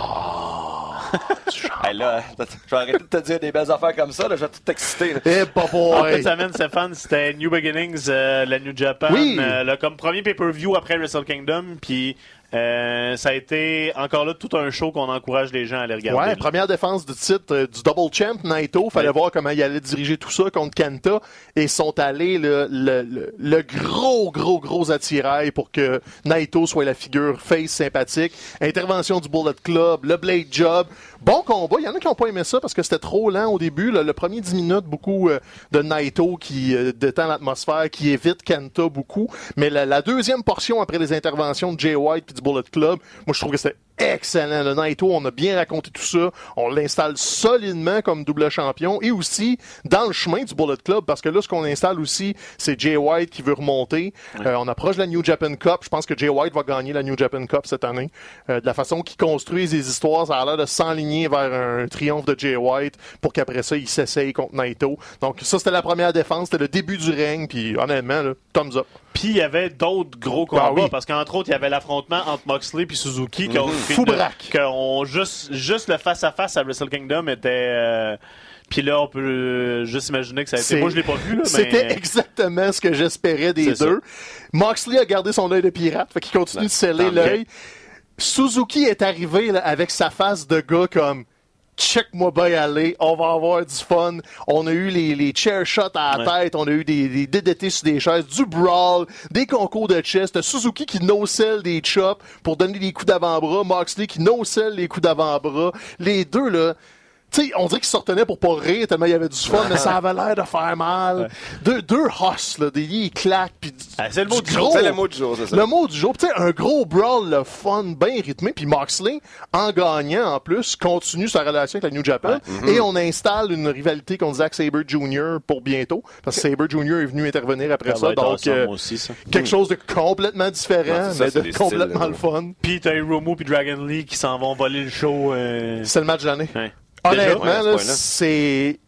Speaker 2: Hey, là, je vais arrêter de te dire des belles affaires comme ça, là, je vais tout t'exciter.
Speaker 3: Eh, pas
Speaker 1: En
Speaker 3: boy.
Speaker 1: cette semaine, Stéphane, c'était New Beginnings, euh, la New Japan,
Speaker 3: Oui.
Speaker 1: euh, là, comme premier pay-per-view après Wrestle Kingdom, puis euh, ça a été encore là tout un show qu'on encourage les gens à aller regarder.
Speaker 3: Ouais, première défense du titre euh, du Double Champ, Naito. Fallait
Speaker 1: Ouais.
Speaker 3: voir comment il allait diriger tout ça contre Kenta. Et ils sont allés le, le, le, le gros, gros, gros attirail pour que Naito soit la figure face sympathique. Intervention du Bullet Club, le Blade Job. Bon combat. Il y en a qui n'ont pas aimé ça parce que c'était trop lent au début. Le premier 10 minutes, beaucoup euh, de Naito qui euh, détend l'atmosphère, qui évite Kenta beaucoup. Mais la, la deuxième portion après les interventions de Jay White puis du Bullet Club, moi je trouve que c'était excellent. Le Naito, on a bien raconté tout ça. On l'installe solidement comme double champion et aussi dans le chemin du Bullet Club parce que là, ce qu'on installe aussi, c'est Jay White qui veut remonter. Euh, on approche la New Japan Cup. Je pense que Jay White va gagner la New Japan Cup cette année. Euh, de la façon qu'il construit les histoires, ça a l'air de s'enligner vers un triomphe de Jay White pour qu'après ça, il s'essaye contre Naito. Donc ça, c'était la première défense. C'était le début du règne. Puis honnêtement, là, thumbs up.
Speaker 1: Puis il y avait d'autres gros combats,
Speaker 3: Ah oui.
Speaker 1: parce qu'entre autres, il y avait l'affrontement entre Moxley et Suzuki. qui ont-
Speaker 3: Fou braque.
Speaker 1: que on- juste, juste le face-à-face à Wrestle Kingdom était... euh, puis là, on peut juste imaginer que ça a été...
Speaker 3: C'est-
Speaker 1: Moi, je l'ai pas vu, là, mais...
Speaker 3: C'était exactement ce que j'espérais des
Speaker 1: C'est
Speaker 3: deux. Moxley a gardé son œil de pirate, fait qu'il continue de sceller l'œil. Suzuki est arrivé là, avec sa face de gars comme check-moi bien aller, on va avoir du fun. On a eu les, les chair shots à la
Speaker 1: Ouais.
Speaker 3: tête, on a eu des, des DDT sur des chaises, du brawl, des concours de chess. T'as Suzuki qui no-sell des chops pour donner des coups d'avant-bras, Moxley qui no-sell les coups d'avant-bras. Les deux, là, tu sais, on dirait qu'ils se retenaient pour pas rire tellement il y avait du fun, mais ça avait l'air de faire mal. Deux, deux hosses, là, des ils claquent, puis du-
Speaker 1: Ah, c'est le mot
Speaker 3: du
Speaker 1: du jour.
Speaker 3: gros-
Speaker 2: C'est le mot du jour, c'est ça.
Speaker 3: le mot du jour, tu sais, un gros brawl, le fun, bien rythmé, puis Moxley, en gagnant en plus, continue sa relation avec la New Japan, et on installe une rivalité contre Zack Sabre Jr. pour bientôt, parce que Sabre Jr. est venu intervenir après
Speaker 1: Ça
Speaker 3: ça, donc euh,
Speaker 1: moi aussi, ça.
Speaker 3: quelque chose de complètement différent,
Speaker 2: ça,
Speaker 3: mais
Speaker 2: c'est
Speaker 3: de complètement
Speaker 2: styles,
Speaker 3: le fun.
Speaker 1: Puis t'as Hiromu puis Dragon Lee qui s'en vont voler le show. euh,
Speaker 3: C'est le match de l'année.
Speaker 1: ouais.
Speaker 3: Honnêtement?
Speaker 2: Ouais,
Speaker 3: c'est.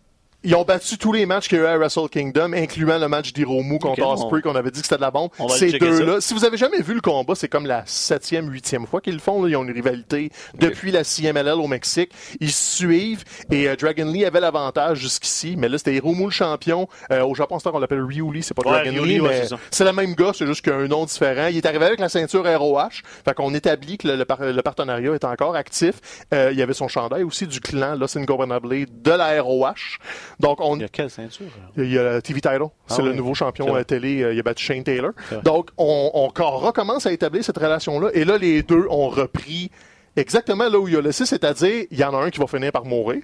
Speaker 3: Ils ont battu tous les matchs qu'il y a eu à Wrestle Kingdom, incluant le match d'Hiromu contre
Speaker 1: Ok,
Speaker 3: Osprey, qu'on avait dit que c'était de la bombe. Ces deux-là, si vous avez jamais vu le combat, c'est comme la septième, huitième fois qu'ils le font. Là. Ils ont une rivalité depuis la CMLL au Mexique. Ils suivent et euh, Dragon Lee avait l'avantage jusqu'ici, mais là, c'était Hiromu le champion. Euh, au Japon, c'est on l'appelle Ryu Lee, c'est pas
Speaker 1: Ouais,
Speaker 3: Dragon Lee,
Speaker 1: Lee, ouais,
Speaker 3: mais
Speaker 1: c'est
Speaker 3: le même gars, c'est juste qu'il a un nom différent. Il est arrivé avec la ceinture ROH, fait qu'on établit que le, le par- le partenariat est encore actif. Euh, il y avait son chandail aussi du clan Los Ingobernables de la ROH. Donc, on,
Speaker 1: Il y a quelle ceinture?
Speaker 3: il y a TV Title. C'est
Speaker 1: oui.
Speaker 3: le nouveau champion
Speaker 1: C'est
Speaker 3: à télé. euh, Il a battu Shane Taylor. Donc, on, on co- recommence à établir cette relation-là. Et là, les deux ont repris exactement là où il a laissé, c'est-à-dire, il y en a un qui va finir par mourir.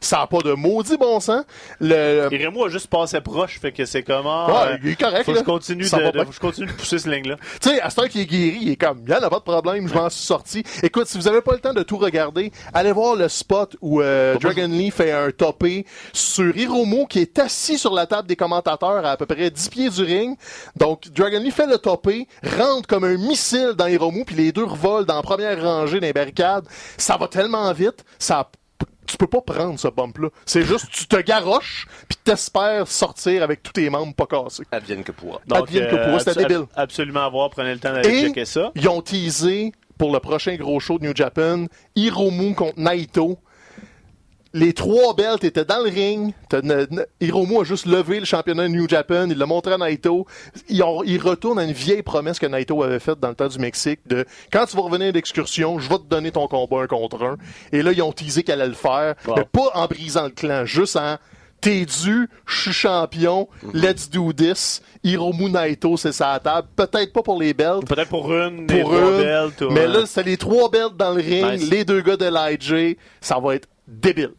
Speaker 3: Ça n'a pas de maudit bon sens. Le,
Speaker 1: a juste passé proche, fait que c'est comment.
Speaker 3: Ouais, il est correct,
Speaker 1: Faut que je continue de, de- je continue pousser ce ligne-là.
Speaker 3: Tu sais, à ce temps qu'il est guéri, il est comme, il n'y en a pas de problème, je m'en suis sorti. Écoute, si vous avez pas le temps de tout regarder, allez voir le spot où euh, Dragon Lee fait un topé sur Hiromu qui est assis sur la table des commentateurs à à peu près 10 pieds du ring. Donc, Dragon Lee fait le topé, rentre comme un missile dans Hiromu, puis les deux revolent dans la première rangée des Ça va tellement vite, ça tu peux pas prendre ce bump-là. C'est juste, tu te garoches, puis t'espères sortir avec tous tes membres pas cassés.
Speaker 2: Advienne que pourra.
Speaker 3: Advienne que pourra, c'était
Speaker 1: abso-
Speaker 3: débile.
Speaker 1: Absolument à voir, prenez le temps d'aller checker ça.
Speaker 3: ils ont teasé pour le prochain gros show de New Japan, Hiromu contre Naito. Les trois belts étaient dans le ring. Hiromu a juste levé le championnat de New Japan. Il l'a montré à Naito. Il, retourne à une vieille promesse que Naito avait faite dans le temps du Mexique de quand tu vas revenir d'excursion, je vais te donner ton combat un contre un. Et là, ils ont teasé qu'elle allait le faire.
Speaker 1: Wow.
Speaker 3: Mais pas en brisant le clan, juste en T'es dû, je suis champion, let's do this. Hiromu Naito, c'est ça à la table. Peut-être pas pour les belts,
Speaker 1: Peut-être pour une,
Speaker 3: pour
Speaker 1: belts, ou,
Speaker 3: mais là, c'est les trois belts dans le ring,
Speaker 1: Nice.
Speaker 3: les deux gars de l'IJ. Ça va être débile.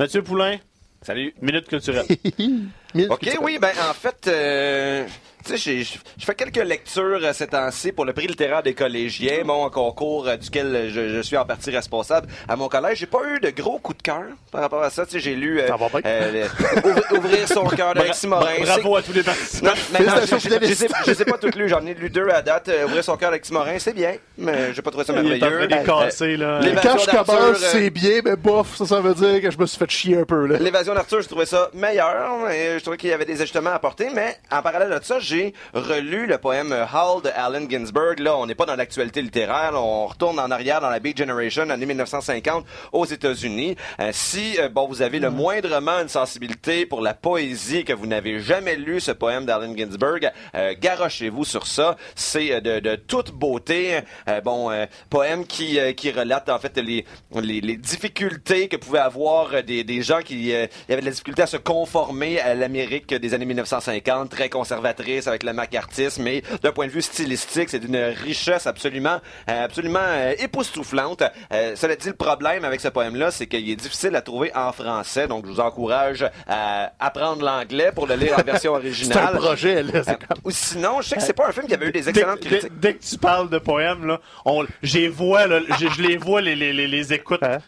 Speaker 1: Mathieu Poulain,
Speaker 2: Salut.
Speaker 1: minute culturelle.
Speaker 3: Minute
Speaker 2: OK,
Speaker 3: culturelle.
Speaker 2: oui, ben en fait, euh, tu sais, j'ai- je fais quelques lectures euh, ces temps-ci pour le prix littéraire des collégiens, un concours euh, duquel je, je suis en partie responsable. À mon collège, j'ai pas eu de gros coup de cœur par rapport à ça. Tu sais, j'ai lu euh,
Speaker 3: Ça va bien.
Speaker 2: euh, le- Ouvrir- Ouvrir son cœur d'Alexis Morin.
Speaker 1: Bravo à tous les participants.
Speaker 2: Non, mais non, je, sais, pas toutes lues, j'en ai lu deux à date. Euh, Ouvrir son cœur d'Alexis Morin, c'est bien, mais j'ai pas trouvé ça merveilleux. Euh,
Speaker 1: casser, là.
Speaker 3: Quand je commence,
Speaker 2: euh,
Speaker 3: c'est bien, mais bof, ça, ça veut dire que je me suis fait chier un peu.
Speaker 2: L'évasion d'Arthur, je trouvais ça meilleur. Et je trouvais qu'il y avait des ajustements à apporter. Mais en parallèle de ça, j'ai relu le poème Hall de Allen Ginsberg. Là, on n'est pas dans l'actualité littéraire. On retourne en arrière dans la Beat Generation, année 1950, aux États-Unis. Euh, si, euh, bon, vous avez le moindrement une sensibilité pour la poésie et que vous n'avez jamais lu ce poème d'Allen Ginsberg, euh, garochez-vous sur ça. C'est euh, de, de toute beauté. Euh, bon, euh, poème qui, euh, qui relate en fait les, les, les difficultés que pouvaient avoir euh, des, des gens qui euh, avait de la difficulté à se conformer à l'Amérique des années 1950, très conservatrice, Avec le macartisme, mais d'un point de vue stylistique, c'est d'une richesse absolument, euh, absolument euh, époustouflante. Euh, cela dit, le problème avec ce poème-là, c'est qu'il est difficile à trouver en français, donc je vous encourage à apprendre l'anglais pour le lire en version
Speaker 3: C'est un
Speaker 2: originale.
Speaker 3: projet, là.
Speaker 2: Euh,
Speaker 3: comme-
Speaker 2: ou sinon, je sais que c'est pas un film qui avait eu des excellentes
Speaker 1: dès-
Speaker 2: critiques.
Speaker 1: dès que tu parles de poèmes, là, on, j'ai vois, là, je, les vois, les, les, les, les écoutes
Speaker 3: Hein?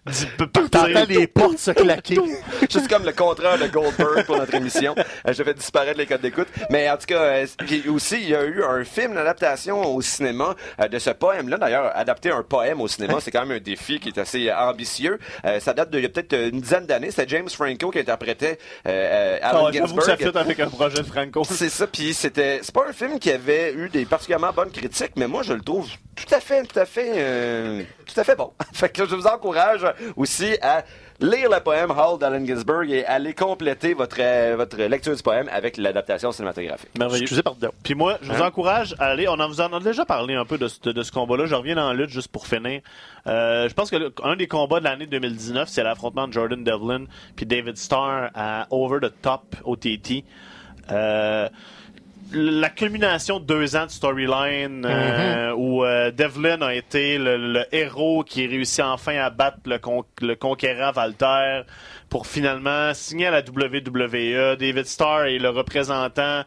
Speaker 1: partir.
Speaker 3: Les portes se claquer.
Speaker 2: Juste comme le contraire de Goldberg pour notre émission. Euh, je vais disparaître les codes d'écoute. Mais en tout cas, puis aussi, il y a eu un film d'adaptation au cinéma euh, de ce poème-là. D'ailleurs, adapter un poème au cinéma, c'est quand même un défi qui est assez euh, ambitieux. Euh, ça date d'il y a peut-être une dizaine d'années. C'était James Franco qui interprétait euh, euh, Allen
Speaker 1: Ah, J'avoue que ça
Speaker 2: Ginsberg.
Speaker 1: fit avec un projet de Franco.
Speaker 2: C'est ça, puis c'était, c'est pas un film qui avait eu des particulièrement bonnes critiques, mais moi je le trouve tout à fait, tout à fait, euh, tout à fait bon. fait que je vous encourage aussi à lire le poème Hall d'Allen Ginsberg et aller compléter votre euh, votre lecture du poème avec l'adaptation cinématographique.
Speaker 1: Merveilleux.
Speaker 3: Excusez, pardon.
Speaker 1: Puis moi, je vous encourage à aller. On en vous en a déjà parlé un peu de, ce- de, de ce combat-là. Je reviens dans la lutte juste pour finir. Euh, je pense que le- un des combats de l'année 2019, c'est l'affrontement de Jordan Devlin puis David Starr à Over the Top OTT. Euh, la culmination de deux ans de storyline euh, où euh, Devlin a été le, le héros qui réussit enfin à battre le, con- le conquérant Walter pour finalement signer à la WWE. David Starr est le représentant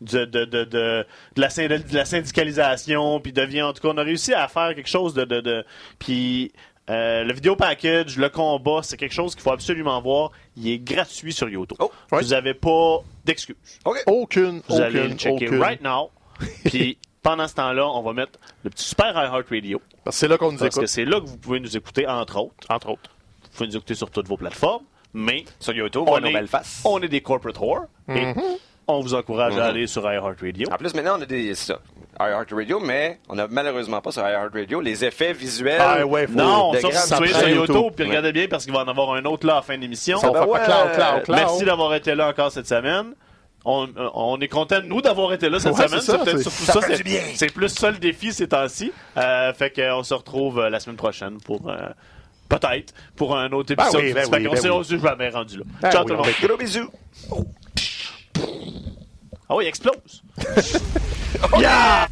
Speaker 1: de, de, de, de, de la, syn- de la syndicalisation, puis devient en tout cas on a réussi à faire quelque chose de, de, de puis euh, le vidéo package, le combat, c'est quelque chose qu'il faut absolument voir. Il est gratuit sur YouTube.
Speaker 2: Oh.
Speaker 1: Vous n'avez pas d'excuses.
Speaker 2: Ok.
Speaker 3: Aucune,
Speaker 1: Vous allez le checker
Speaker 3: aucune.
Speaker 1: right now. Puis pendant ce temps-là, on va mettre le petit super iHeartRadio.
Speaker 3: Parce que c'est là qu'on nous
Speaker 1: Parce que
Speaker 3: écoute,
Speaker 1: c'est là que vous pouvez nous écouter, entre autres.
Speaker 3: entre autres.
Speaker 1: Vous pouvez nous écouter sur toutes vos plateformes. Mais
Speaker 2: Sur YouTube,
Speaker 1: on est,
Speaker 2: belles faces.
Speaker 1: on est des corporate whores. Et on vous encourage à aller sur iHeartRadio.
Speaker 2: En plus, maintenant, on a des ça, iHeartRadio, mais on a malheureusement pas sur iHeartRadio les effets visuels.
Speaker 3: Ah ouais, faut-
Speaker 1: Non,
Speaker 2: de
Speaker 1: ça,
Speaker 3: prend
Speaker 1: sur
Speaker 3: YouTube.
Speaker 1: YouTube, puis regardez bien parce qu'il va en avoir un autre là à la fin de l'émission.
Speaker 3: Ça va
Speaker 2: ben ouais.
Speaker 3: cloud, cloud, cloud.
Speaker 1: Merci d'avoir été là encore cette semaine. On, euh, on est content, nous, d'avoir été là cette
Speaker 3: Ouais,
Speaker 1: semaine.
Speaker 3: c'est ça,
Speaker 1: C'est peut-être surtout
Speaker 2: ça
Speaker 1: ça. c'est-
Speaker 2: du bien.
Speaker 1: C'est plus ça le défi ces temps-ci. Euh, fait qu'on se retrouve euh, la semaine prochaine pour... euh, Peut-être pour un autre
Speaker 3: Ben
Speaker 1: épisode.
Speaker 3: oui, ben
Speaker 1: du Fait
Speaker 3: oui,
Speaker 1: qu'on
Speaker 3: ben
Speaker 1: s'est
Speaker 3: oui.
Speaker 1: on s'est jamais rendu là.
Speaker 3: Ben
Speaker 1: Ciao
Speaker 3: oui,
Speaker 1: tout le
Speaker 3: on
Speaker 1: monde.
Speaker 2: Gros bisous.
Speaker 1: Ah oui, il explose.
Speaker 3: Yeah!